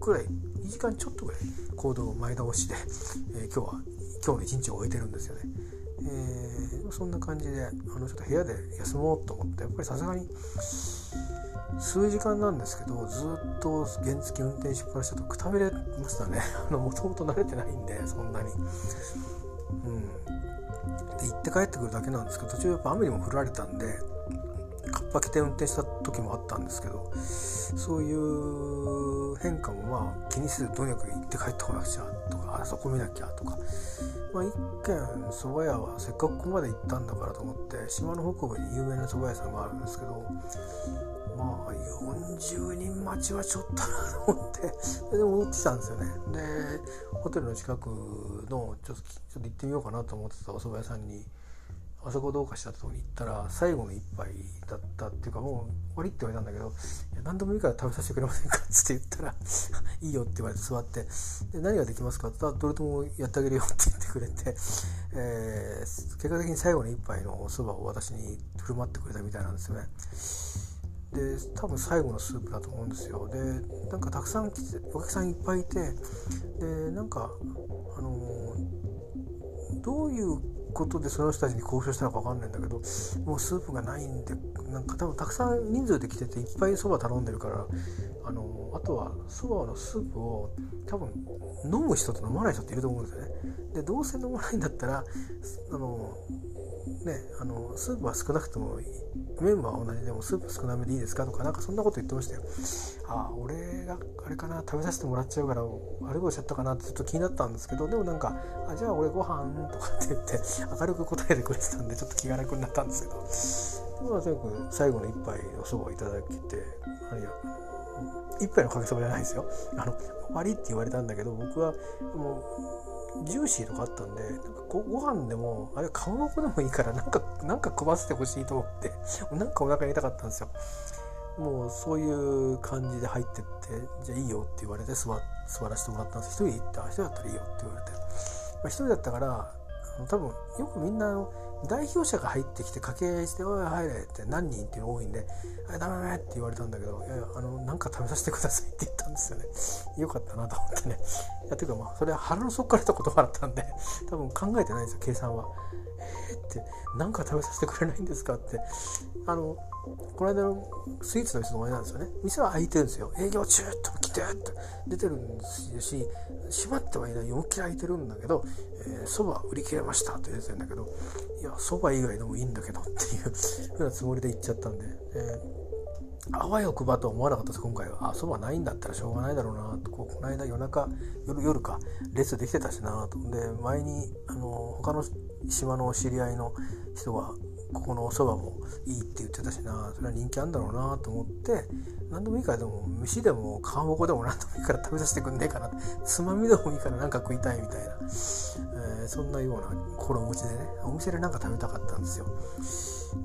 くらい2時間ちょっとぐらい行動を前倒しで、えー、今日は今日の一日を終えてるんですよね。えー、そんな感じであのちょっと部屋で休もうと思ってやっぱりさすがに数時間なんですけどずっと原付運転しっぱなしだとくたびれましたね。もともと慣れてないんでそんなに。うん。で行って帰ってくるだけなんですけど途中やっぱ雨にも降られたんでカッパ着て運転した時もあったんですけどそういう変化もまあ気にせずとにかく行って帰ってこなくちゃとかあそこ見なきゃとかまあ一軒蕎麦屋はせっかくここまで行ったんだからと思って島の北部に有名な蕎麦屋さんがあるんですけどまあ40人待ちはちょっとなと思って で戻ってきたんですよね。でホテルの近くのちょっとちょっと行ってみようかなと思ってたお蕎麦屋さんにあそこどうかしたとこに行ったら最後の一杯だったっていうかもう終わりって言われたんだけど「いや何でもいいから食べさせてくれませんか?」って言ったら「いいよ」って言われて座って「で何ができますか?」って言ったら「どれともやってあげるよ」って言ってくれて、えー、結果的に最後の一杯のお蕎麦を私に振る舞ってくれたみたいなんですよね。で多分最後のスープだと思うんですよでなんかたくさん来てお客さんいっぱいいてでなんかあのどういうことでその人たちに交渉したのか分かんないんだけどもうスープがないんでなんか多分たくさん人数で来てていっぱいそば頼んでるからあのあとはそばのスープを多分飲む人と飲まない人っていると思うんですよね。でどうせ飲まないんだったらあのね、あのスープは少なくとも麺は同じでもスープ少なめでいいですかとかなんかそんなこと言ってましたよ。ああ俺があれかな食べさせてもらっちゃうから悪いことしちゃったかなってちょっと気になったんですけどでもなんか「あじゃあ俺ご飯とかって言って明るく答えてくれてたんでちょっと気が楽になったんですけどまあとにかく最後の一杯おそばをいただけて何や一杯のかけそばじゃないですよ。あの終わりって言われたんだけど僕はもうジューシーとかあったんでなんかごご飯でもあれかまぼこでもいいからなんかなんか食わせてほしいと思って なんかお腹痛かったんですよ。もうそういう感じで入ってってじゃあいいよって言われて座座らせてもらったんです。一人で行った一人だったらいいよって言われて、まあ、一人だったから多分よくみんな代表者が入ってきて掛けして「おい入れ」って何人っていうの多いんで「あダメダメ」って言われたんだけど「いやいやあのなんか食べさせてください」って言ったんですよね。よかったなと思ってね。いやていうかまあそれは腹の底からた言葉だったんで多分考えてないんですよ計算は。えー、って何か食べさせてくれないんですかって。あのこの間のスイーツの店の前なんですよね。店は開いてるんですよ。営業中と来てって出てるんですし閉まってはいない思いっきり開いてるんだけどそば、売り切れましたって言ってたんだけどいやそば以外でもいいんだけどっていう ふうなつもりで言っちゃったんで、えー、あわよくばとは思わなかったです。今回は。あそばないんだったらしょうがないだろうなと。こうこの間夜中夜夜か列できてたしなと。で前にあの他の島の知り合いの人がここのお蕎麦もいいって言ってたしなそれは人気あるんだろうなと思って何でもいいからでも飯でもかまぼこでも何でもいいから食べさせてくんねえかな。つまみでもいいから何か食いたいみたいな、えー、そんなような心持ちでねお店で何か食べたかったんですよ。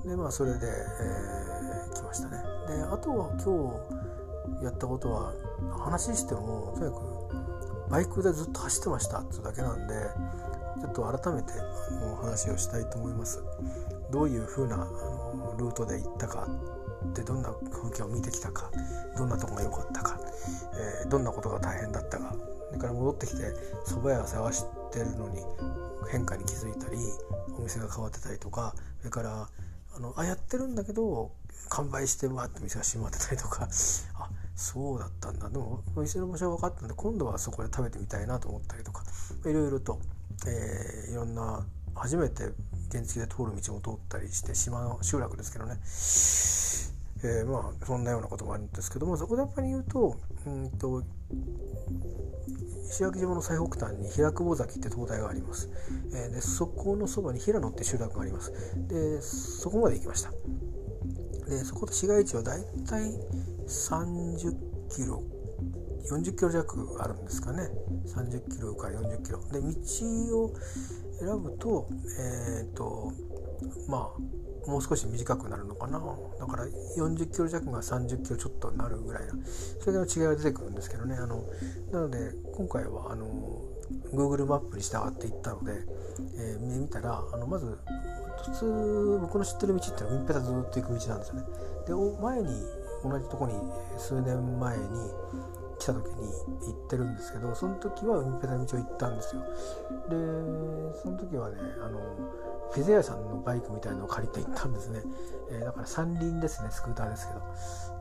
でまあそれで、えー、来ましたね。であとは今日やったことは話してもとにかくバイクでずっと走ってましたっていうだけなんでちょっと改めてお話をしたいと思います。どういうふうなあのルートで行ったかでどんな風景を見てきたかどんなとこが良かったか、えー、どんなことが大変だったかそれから戻ってきて蕎麦屋を探してるのに変化に気づいたりお店が変わってたりとかそれからあのあやってるんだけど完売してわって店が閉まってたりとかあそうだったんだ。でもお店の場所は分かったんで今度はそこで食べてみたいなと思ったりとかいろいろと、えー、いろんな初めて原付で通る道も通ったりして島の集落ですけどね。えー、まあそんなようなこともあるんですけどもそこでやっぱり言うとうんと石垣島の最北端に平久保崎って灯台があります、えー、でそこのそばに平野って集落があります。でそこまで行きました。でそこと市街地はだいたい30キロ40キロ弱あるんですかね。30キロから40キロ。で道を選ぶとえっ、ー、とまあもう少し短くなるのかな。だから40キロ弱が30キロちょっとなるぐらいな。それの違いが出てくるんですけどね。あのなので今回はあの Google マップに従って行ったので、えー、見たらあのまず普通僕の知ってる道ってのは海っぺたずっと行く道なんですよね。で前に同じとこに数年前に来た時に行ってるんですけどその時は海っぺた道を行ったんですよ。でその時はねあのフェゼアさんのバイクみたいのを借りて行ったんですね、えー、だから三輪ですねスクーターですけど。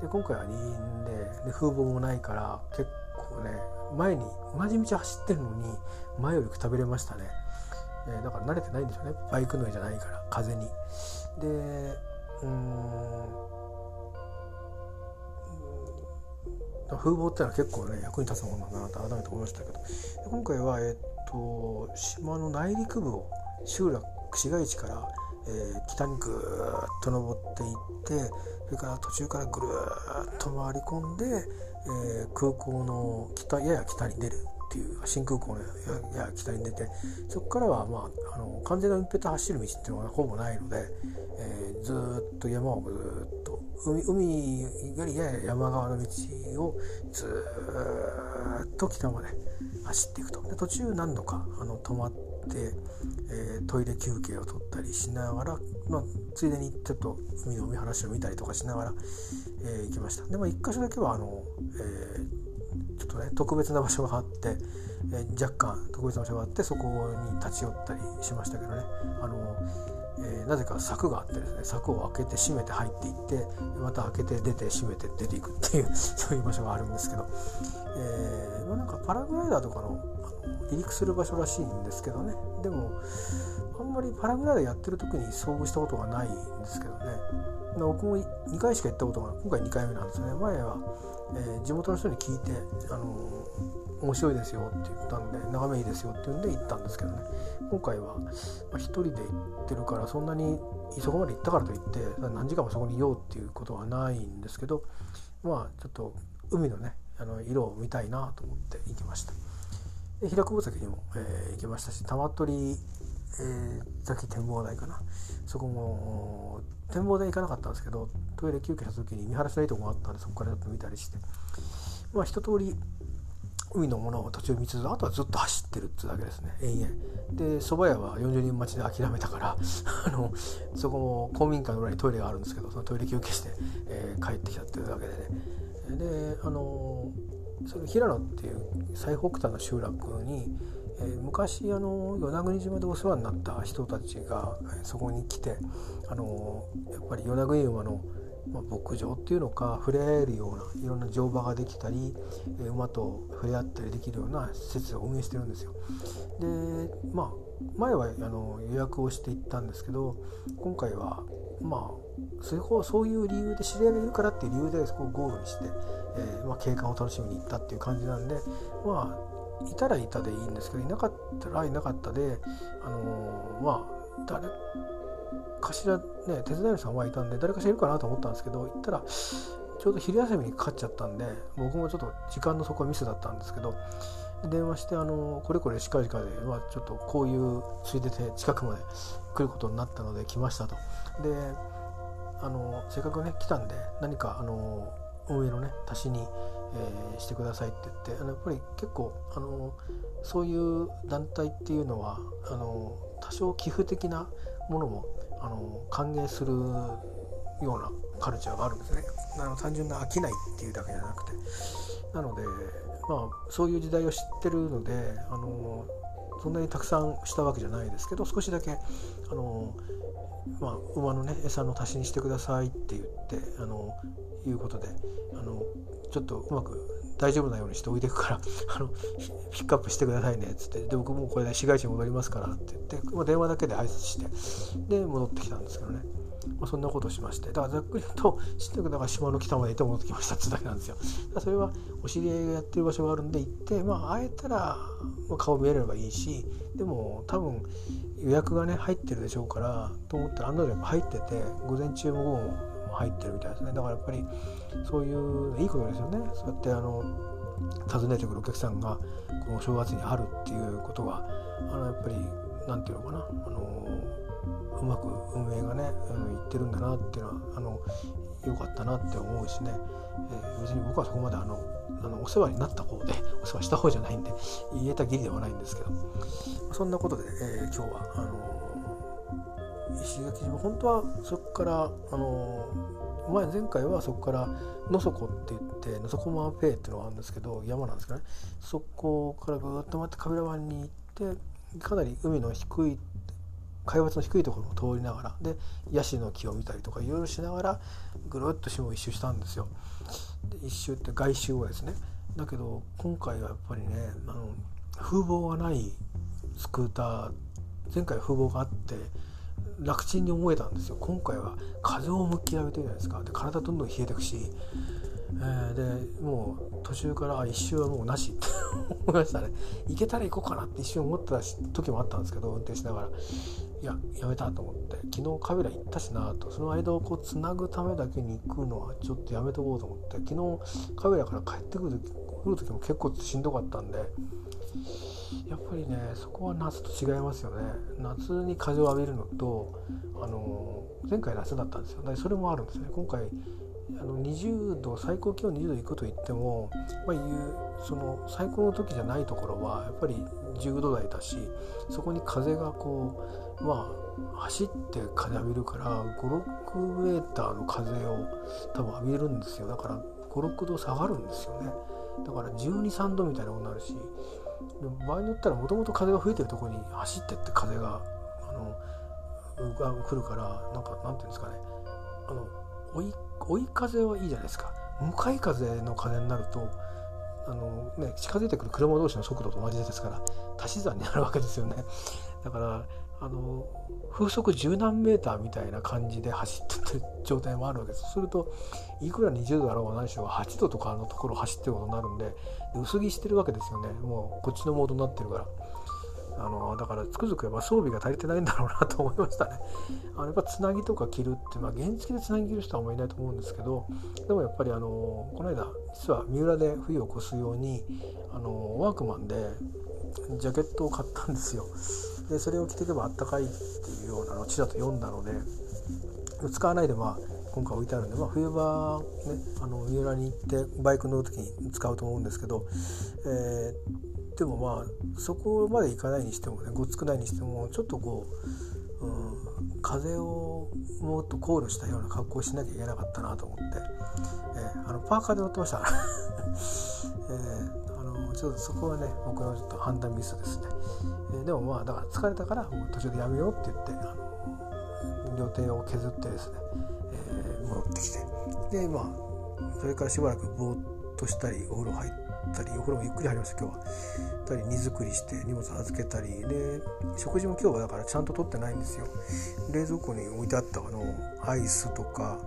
で今回は二輪でで風貌もないから結構ね前に同じ道走ってるのに前よりくたびれましたね、えー、だから慣れてないんでしょうね。バイク乗りじゃないから風に。でうん風貌ってのは結構ね役に立つものだなと改めて思いましたけど。今回は、えっと島の内陸部を集落市街地から、えー、北にぐーっと登っていってそれから途中からぐるーっと回り込んで、えー、空港の北やや北に出るっていう新空港のや北に出てそこからは、まあ、あの完全な運転と走る道っていうのはほぼないので、えー、ずっと山をずっと海海よりやや山側の道をずっと北まで走っていくと。で途中何度かあの止まって、えー、トイレ休憩を取ったりしながら、まあ、ついでにちょっと海の見晴らしを見たりとかしながら、えー、行きました。でも一箇所だけはあの、えー、ちょっとね特別な場所があって、えー、若干特別な場所があってそこに立ち寄ったりしましたけどね。あのえー、なぜか柵があってですね柵を開けて閉めて入っていってまた開けて出て閉めて出ていくっていう そういう場所があるんですけど、えーまあ、なんかパラグライダーとかのあの離陸する場所らしいんですけどね。でもあんまりパラグライダーやってる時に遭遇したことがないんですけどね。僕も2回しか行ったことが今回2回目なんですね。前は、えー、地元の人に聞いてあの面白いですよって言ったんで眺めいいですよって言うんで行ったんですけどね。今回は、ま、1人で行ってるからそんなにそこまで行ったからといって何時間もそこにいようっていうことはないんですけどまあちょっと海のねあの色を見たいなと思って行きました。で平久保崎にも、えー、行きましたし玉取、えー、崎展望台かな。そこも展望台行かなかったんですけどトイレ休憩した時に見晴らしのいいとこがあったんでそこからちょっと見たりして。まあ一通り海のものを途中見つつあとはずっと走ってるってだけですね。延々で蕎麦屋は40人待ちで諦めたから あのそこも公民館の裏にトイレがあるんですけどそのトイレ休憩して、えー、帰ってきたっていうだけでね。であのその平野っていう最北端の集落に、えー、昔あの与那国島でお世話になった人たちがそこに来てあのやっぱり与那国馬のまあ、牧場っていうのか触れ合えるようないろんな乗馬ができたり、馬と触れ合ったりできるような施設を運営してるんですよ。でまあ前はあの予約をしていったんですけど今回はまあそういうそういう理由で知り合いがいるからっていう理由でそこをゴールにして、えー、まあ、景観を楽しみに行ったっていう感じなんでまあいたらいたでいいんですけどいなかったらいなかったであのー、まあ誰かしらね手伝いさんはいたんで誰かしらいるかなと思ったんですけど行ったらちょうど昼休みにかかっちゃったんで僕もちょっと時間のそこはミスだったんですけど電話してあのこれこれ近々で、まあ、ちょっとこういうついでて近くまで来ることになったので来ましたと。であのせっかくね来たんで何かあの運営のね足しに、えー、してくださいって言ってあのやっぱり結構あのそういう団体っていうのはあの多少寄付的なものもあの歓迎するようなカルチャーがあるんですね。あの単純な飽きないっていうだけじゃなくて。なのでまあそういう時代を知ってるのであのそんなにたくさんしたわけじゃないですけど少しだけあの、まあ、馬のね餌の足しにしてくださいって言ってあのいうことであのちょっとうまく大丈夫なようにして置いていくから あのピックアップしてくださいねっつって。で僕もこれで市街地に戻りますからって言って、まあ、電話だけで挨拶してで戻ってきたんですけどね、まあ、そんなことしまして。だからざっくり言うと知ってるだから島の北まで行って戻ってきましたってだけなんですよ。それはお知り合いがやってる場所があるんで行ってまあ会えたら顔見えればいいしでも多分予約がね入ってるでしょうからと思ったら案の定入ってて午前中も午後も入ってるみたいですね。だからやっぱりそういういいことですよね。そうやってあの訪ねてくるお客さんがこのお正月にあるっていうことがあのやっぱり何て言うのかな。あのうまく運営がねあの言ってるんだなっていうのはあの良かったなって思うしね、えー、別に僕はそこまであのあのお世話になった方でお世話した方じゃないんで言えたぎりではないんですけど。そんなことで、えー、今日はあの石垣島本当はそこからあの前前回はそこから野底って言って野底マーペイっていうのがあるんですけど山なんですけどねそこからぐっと回ってカビラ湾に行ってかなり海の低い海抜の低いところも通りながらでヤシの木を見たりとかいろいろしながらぐるっと島を一周したんですよ。で一周って外周はですねだけど今回はやっぱりねあの風貌がないスクーター前回風貌があって楽ちんに思えたんですよ。今回は風を思いっきり浴びてるじゃないですか。で体どんどん冷えてくし、えー、でもう途中から一周はもうなし。っ て思いましたね。行けたら行こうかなって一瞬思った時もあったんですけど運転しながら。いややめたと思って。昨日カメラ行ったしなと。その間をこうつなぐためだけに行くのはちょっとやめとこうと思って。昨日カメラから帰ってくる時来る時も結構しんどかったんで。やっぱりねそこは夏と違いますよね。夏に風を浴びるのとあの前回夏だったんですよ。ねそれもあるんですね。今回、あの20度最高気温20度いくと言っても、まあ、その最高の時じゃないところはやっぱり10度台だしそこに風がこうまあ走って風浴びるから56メーターの風を多分浴びるんですよ。だから56度下がるんですよね。だから123度みたいなことになるしで場合によったらもともと風が吹いてるとこに走ってって風があのが来るからなんかなんていうんですかね。あの追い追い風はいいじゃないですか。向かい風の風になるとあの、ね、近づいてくる車同士の速度と同じですから足し算になるわけですよね。だからあの風速十何メーターみたいな感じで走ってる状態もあるわけです。するといくら20度だろうが何しろ8度とかのところ走ってることになるんで薄着してるわけですよね。もうこっちのモードになってるから。あのだからつくづくやっぱ装備が足りてないんだろうなと思いましたね。あのやっぱつなぎとか着るって、まあ、原付でつなぎ着る人はあんまりいないと思うんですけどでもやっぱりあのこの間実は三浦で冬を越すようにあのワークマンでジャケットを買ったんですよ。でそれを着ていけばあったかいっていうようなのをちらっと読んだので使わないでまあ今回置いてあるんで、まあ、冬場ねあの三浦に行ってバイク乗る時に使うと思うんですけど、えー、でもまあそこまで行かないにしてもねごつくないにしてもちょっとこう、うん、風をもっと考慮したような格好をしなきゃいけなかったなと思って、えー、あのパーカーで乗ってました、えーちょっとそこはね僕のちょっと判断ミスですね、えー、でもまあだから疲れたから途中でやめようって言ってあの予定を削ってですね、えー、戻ってきて。でまあそれからしばらくぼーっとしたりお風呂入ったりお風呂もゆっくり入りました今日は。たり荷造りして荷物預けたりで食事も今日はだからちゃんと取ってないんですよ。冷蔵庫に置いてあったあのアイスとか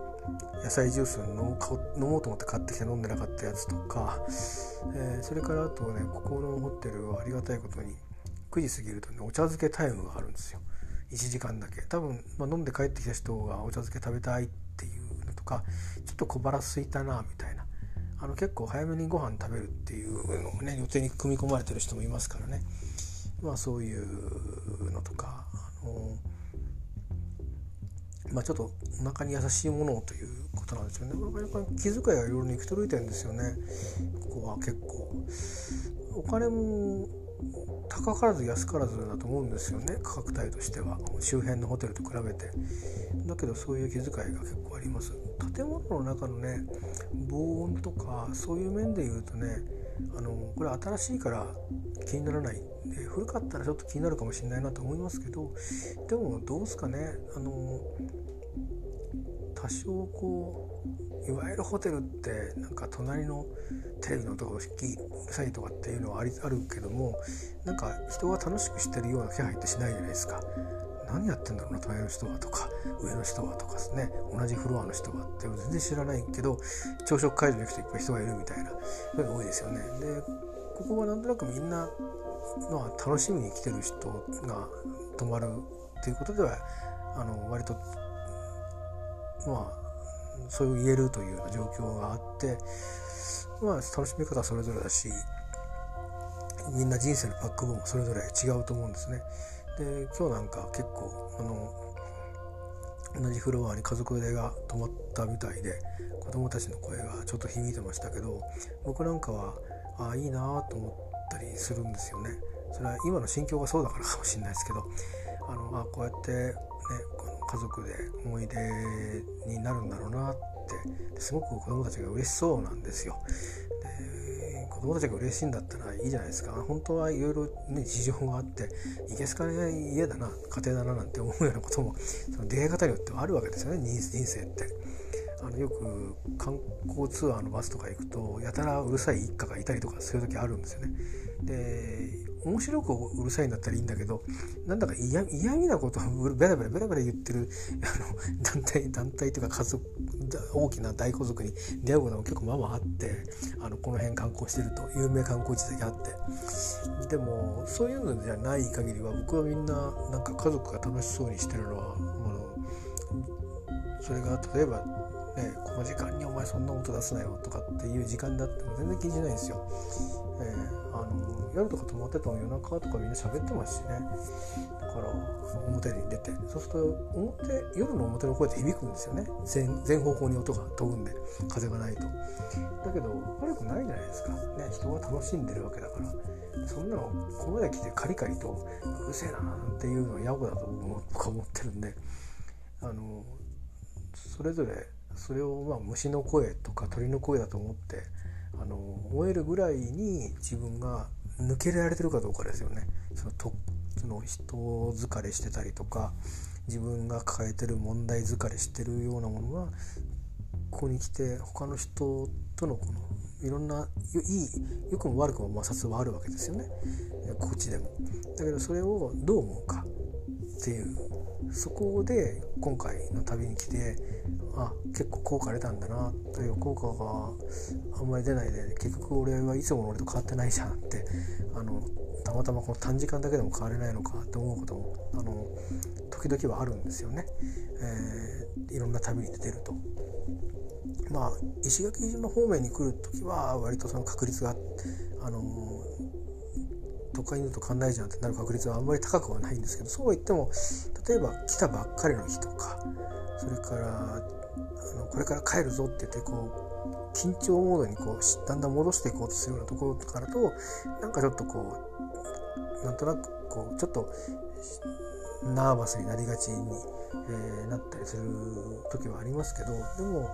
野菜ジュース飲もうと思って買ってきて飲んでなかったやつとか、えー、それからあとねここのホテルはありがたいことに9時過ぎるとねお茶漬けタイムがあるんですよ。1時間だけ。多分、まあ、飲んで帰ってきた人がお茶漬け食べたいっていうのとかちょっと小腹すいたなみたいな。あの結構早めにご飯食べるっていうのをね予定に組み込まれてる人もいますからね。まあそういうのとかあのまあ、ちょっとお腹に優しいものということなんですよね。やっぱり気遣いがいろいろ行き届いてるんですよね。ここは結構。お金も高からず安からずだと思うんですよね価格帯としては周辺のホテルと比べてだけどそういう気遣いが結構あります建物の中のね防音とかそういう面で言うとねあのこれ新しいから気にならないで古かったらちょっと気になるかもしれないなと思いますけどでもどうですかねあの多少こういわゆるホテルってなんか隣のテレビの音がうるさいとかっていうのはありあるけどもなんか人が楽しくしてるような気配ってしないじゃないですか。何やってんだろうな隣の人はとか上の人はとかですね同じフロアの人はって全然知らないけど朝食会場に行くといっぱい人がいるみたいなそういうの多いですよね。でここはなんとなくみんな、まあ、楽しみに来てる人が泊まるっていうことではあの割とまあそういう言えるというような状況があってまあ楽しみ方はそれぞれだしみんな人生のバックボーンもそれぞれ違うと思うんですね。で今日なんか結構あの同じフロアに家族連れが泊まったみたいで子供たちの声がちょっと響いてましたけど僕なんかはああいいなと思ったりするんですよね。それは今の心境がそうだからかもしれないですけどあのあこうやってねこの家族で思い出になるんだろうなってすごく子供たちが嬉しそうなんですよ。で子供たちが嬉しいんだったらいいじゃないですか本当はいろいろね事情があっていけすかない家だな家庭だななんて思うようなこともその出会い方によってはあるわけですよね人生って。あのよく観光ツアーのバスとか行くとやたらうるさい一家がいたりとかそういう時あるんですよね。で面白くうるさいんだったらいいんだけどなんだか嫌嫌味なことを ベラベラベラベラ言ってるあの団体団体というか家族大きな大家族に出会うことも結構まあまああってあのこの辺観光してると有名観光地だけあって。でもそういうのじゃない限りは僕はみんななんか家族が楽しそうにしてるのは、あのそれが例えばね、この時間にお前そんな音出すなよとかっていう時間だっても全然気にしないんですよ。えー、あの夜とか泊まってても夜中とかみんな喋ってますしね。だから表に出て。そうすると表夜の表の声って響くんですよね。全全方向に音が飛ぶんで。風がないと。だけど悪くないじゃないですか、ね、人が楽しんでるわけだから。そんなのこの間来てカリカリとうるせえなっていうのは野暮だと僕は思ってるんで。あのそれぞれそれをまあ虫の声とか鳥の声だと思ってあの思えるぐらいに自分が抜けられてるかどうかですよね。そのとその人疲れしてたりとか自分が抱えてる問題疲れしてるようなものがここに来て他の人とのこのいろんないい良くも悪くも摩擦はあるわけですよねこっちでも。だけどそれをどう思うかっていうそこで今回の旅に来てあ結構効果出たんだなという効果があんまり出ないで結局俺はいつもの俺と変わってないじゃんってあのたまたまこの短時間だけでも変われないのかって思うこともあの時々はあるんですよね、えー、いろんな旅に出てると。まあ石垣島方面に来る時は割とその確率があの都会にいると考えじゃんってなる確率はあんまり高くはないんですけどそうは言っても例えば来たばっかりの日とかそれからあのこれから帰るぞって言ってこう緊張モードにこうだんだん戻していこうとするようなところからとなんかちょっとこうなんとなくこうちょっとナーバスになりがちに、えー、なったりする時はありますけどでも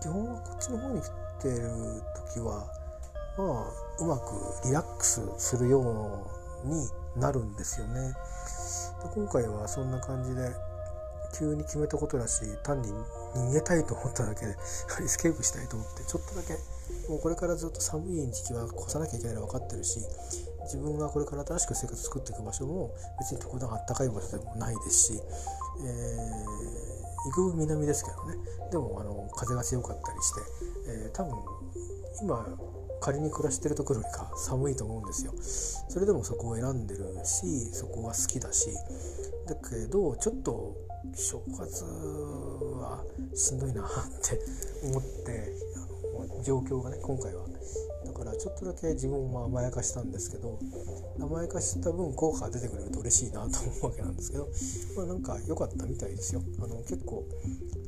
基本はこっちの方に来てる時はまあうまくリラックスするようになるんですよね。今回はそんな感じで急に決めたことだし単に逃げたいと思っただけでエスケープしたいと思ってちょっとだけもうこれからずっと寒い時期は越さなきゃいけないの分かってるし自分がこれから新しく生活作っていく場所も別に特段あったかい場所でもないですし、えー、行く南ですけどねでもあの風が強かったりして、えー、多分今仮に暮らしてるところよりか寒いと思うんですよ。それでもそこを選んでるしそこが好きだし。だけどちょっと正月はしんどいなって 思ってあの状況がね今回は。だからちょっとだけ自分も甘やかしたんですけど甘やかした分効果が出てくれると嬉しいなと思うわけなんですけどまあなんか良かったみたいですよ。あの結構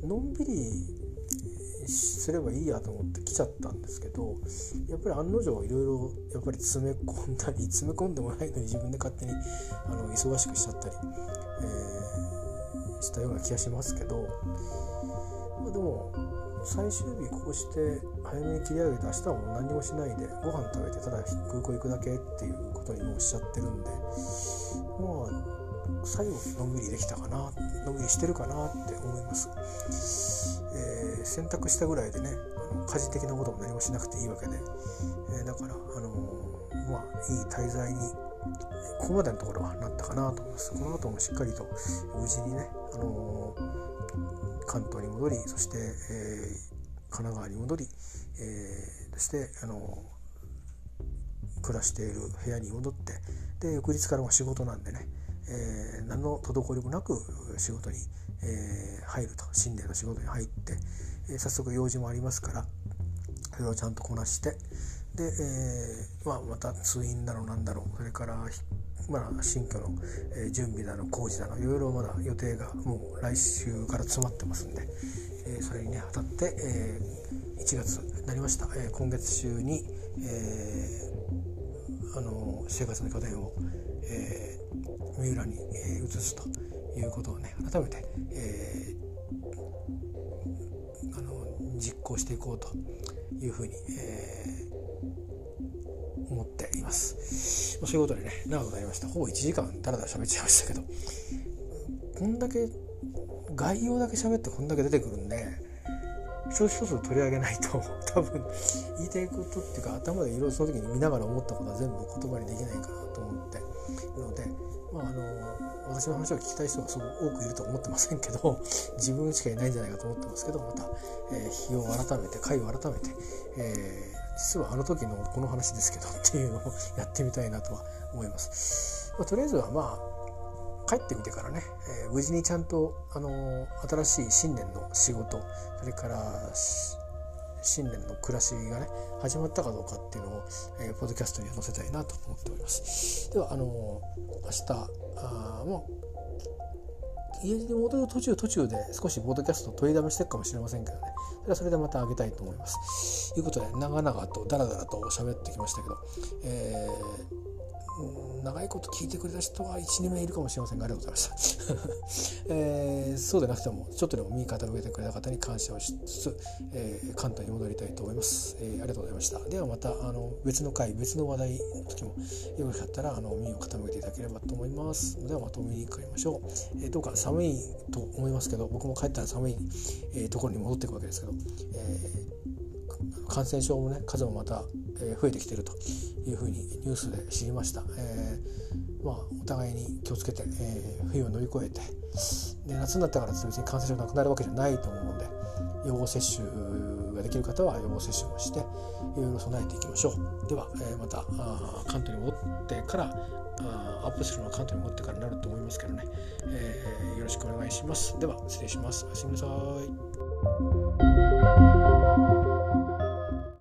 のんびりすればいいやと思って来ちゃったんですけどやっぱり案の定いろいろやっぱり詰め込んだり 詰め込んでもないのに自分で勝手にあの忙しくしちゃったり、えー、したような気がしますけど、まあ、でも最終日こうして早めに切り上げて明日はもう何もしないでご飯食べてただ空港行くだけっていうことにもおっしゃってるんでまあ最後のんびりできたかなのんびりしてるかなって思います。えー、洗濯したぐらいでねあの家事的なことも何もしなくていいわけで、えー、だから、あのー、まあいい滞在にここまでのところはなったかなと思いますこの後もしっかりと無事にね、あの関東に戻りそして、え神奈川に戻り、えそして、あの暮らしている部屋に戻ってで翌日からも仕事なんでね、えー、何の滞りもなく仕事に、えー、入ると。新年の仕事に入って、えー、早速用事もありますからそれをちゃんとこなしてで、えまあ、また通院だろうなんだろうそれからまあ、新居の準備だの工事だのいろいろまだ予定がもう来週から詰まってますんで、え、それにね当たって、えー、1月になりました、え、今月中に、え、あの生活の拠点を、えー、三浦に、えー、移すということをね改めて、えー、あの実行していこうというふうに、えー、思っています。お仕事でね長くなりましたほぼ1時間だらだら喋っちゃいましたけどこんだけ概要だけ喋ってこんだけ出てくるんで一つ一つ取り上げないと 多分言いたいことっていうか頭でいろいろその時に見ながら思ったことは全部言葉にできないかなと思ってるのでまああの私の話を聞きたい人はすごく多くいると思ってませんけど 自分しかいないんじゃないかと思ってますけどまた、えー、日を改めて回を改めて、えー、実はあの時のこの話ですけどっていうのをやってみたいなとは思います。まあ、とりあえずはまあ帰ってみてからね、えー、無事にちゃんと、あのー、新しい新年の仕事それから新年の暮らしがね始まったかどうかっていうのを、えー、ポッドキャストに載せたいなと思っております。ではあの明日あもう家に戻る途中途中で少しポッドキャスト取りだめしてるかもしれませんけどね。それはそれでまたあげたいと思います。ということで長々とダラダラと喋ってきましたけど、えー長いこと聞いてくれた人は12名いるかもしれませんがありがとうございました、えー、そうでなくてもちょっとでも右肩を上げてくれた方に感謝をしつつ、えー、関東に戻りたいと思います、えー、ありがとうございました。ではまたあの別の回別の話題の時もよろしかったらあの耳を傾けていただければと思います。ではまたお見に帰りましょう、えー、どうか寒いと思いますけど僕も帰ったら寒い、えー、ところに戻っていくわけですけど、えー、感染症もね数もまたえ増えてきてるというふうにニュースで知りました、えー、まあ、お互いに気をつけて、えー、冬を乗り越えてで夏になったから別に感染症なくなるわけじゃないと思うので予防接種ができる方は予防接種もしていろいろ備えていきましょう。では、えー、またあ関東に戻ってからあアップするのは関東に戻ってからになると思いますけどね、えー、よろしくお願いします。では失礼します。おやすみなさい。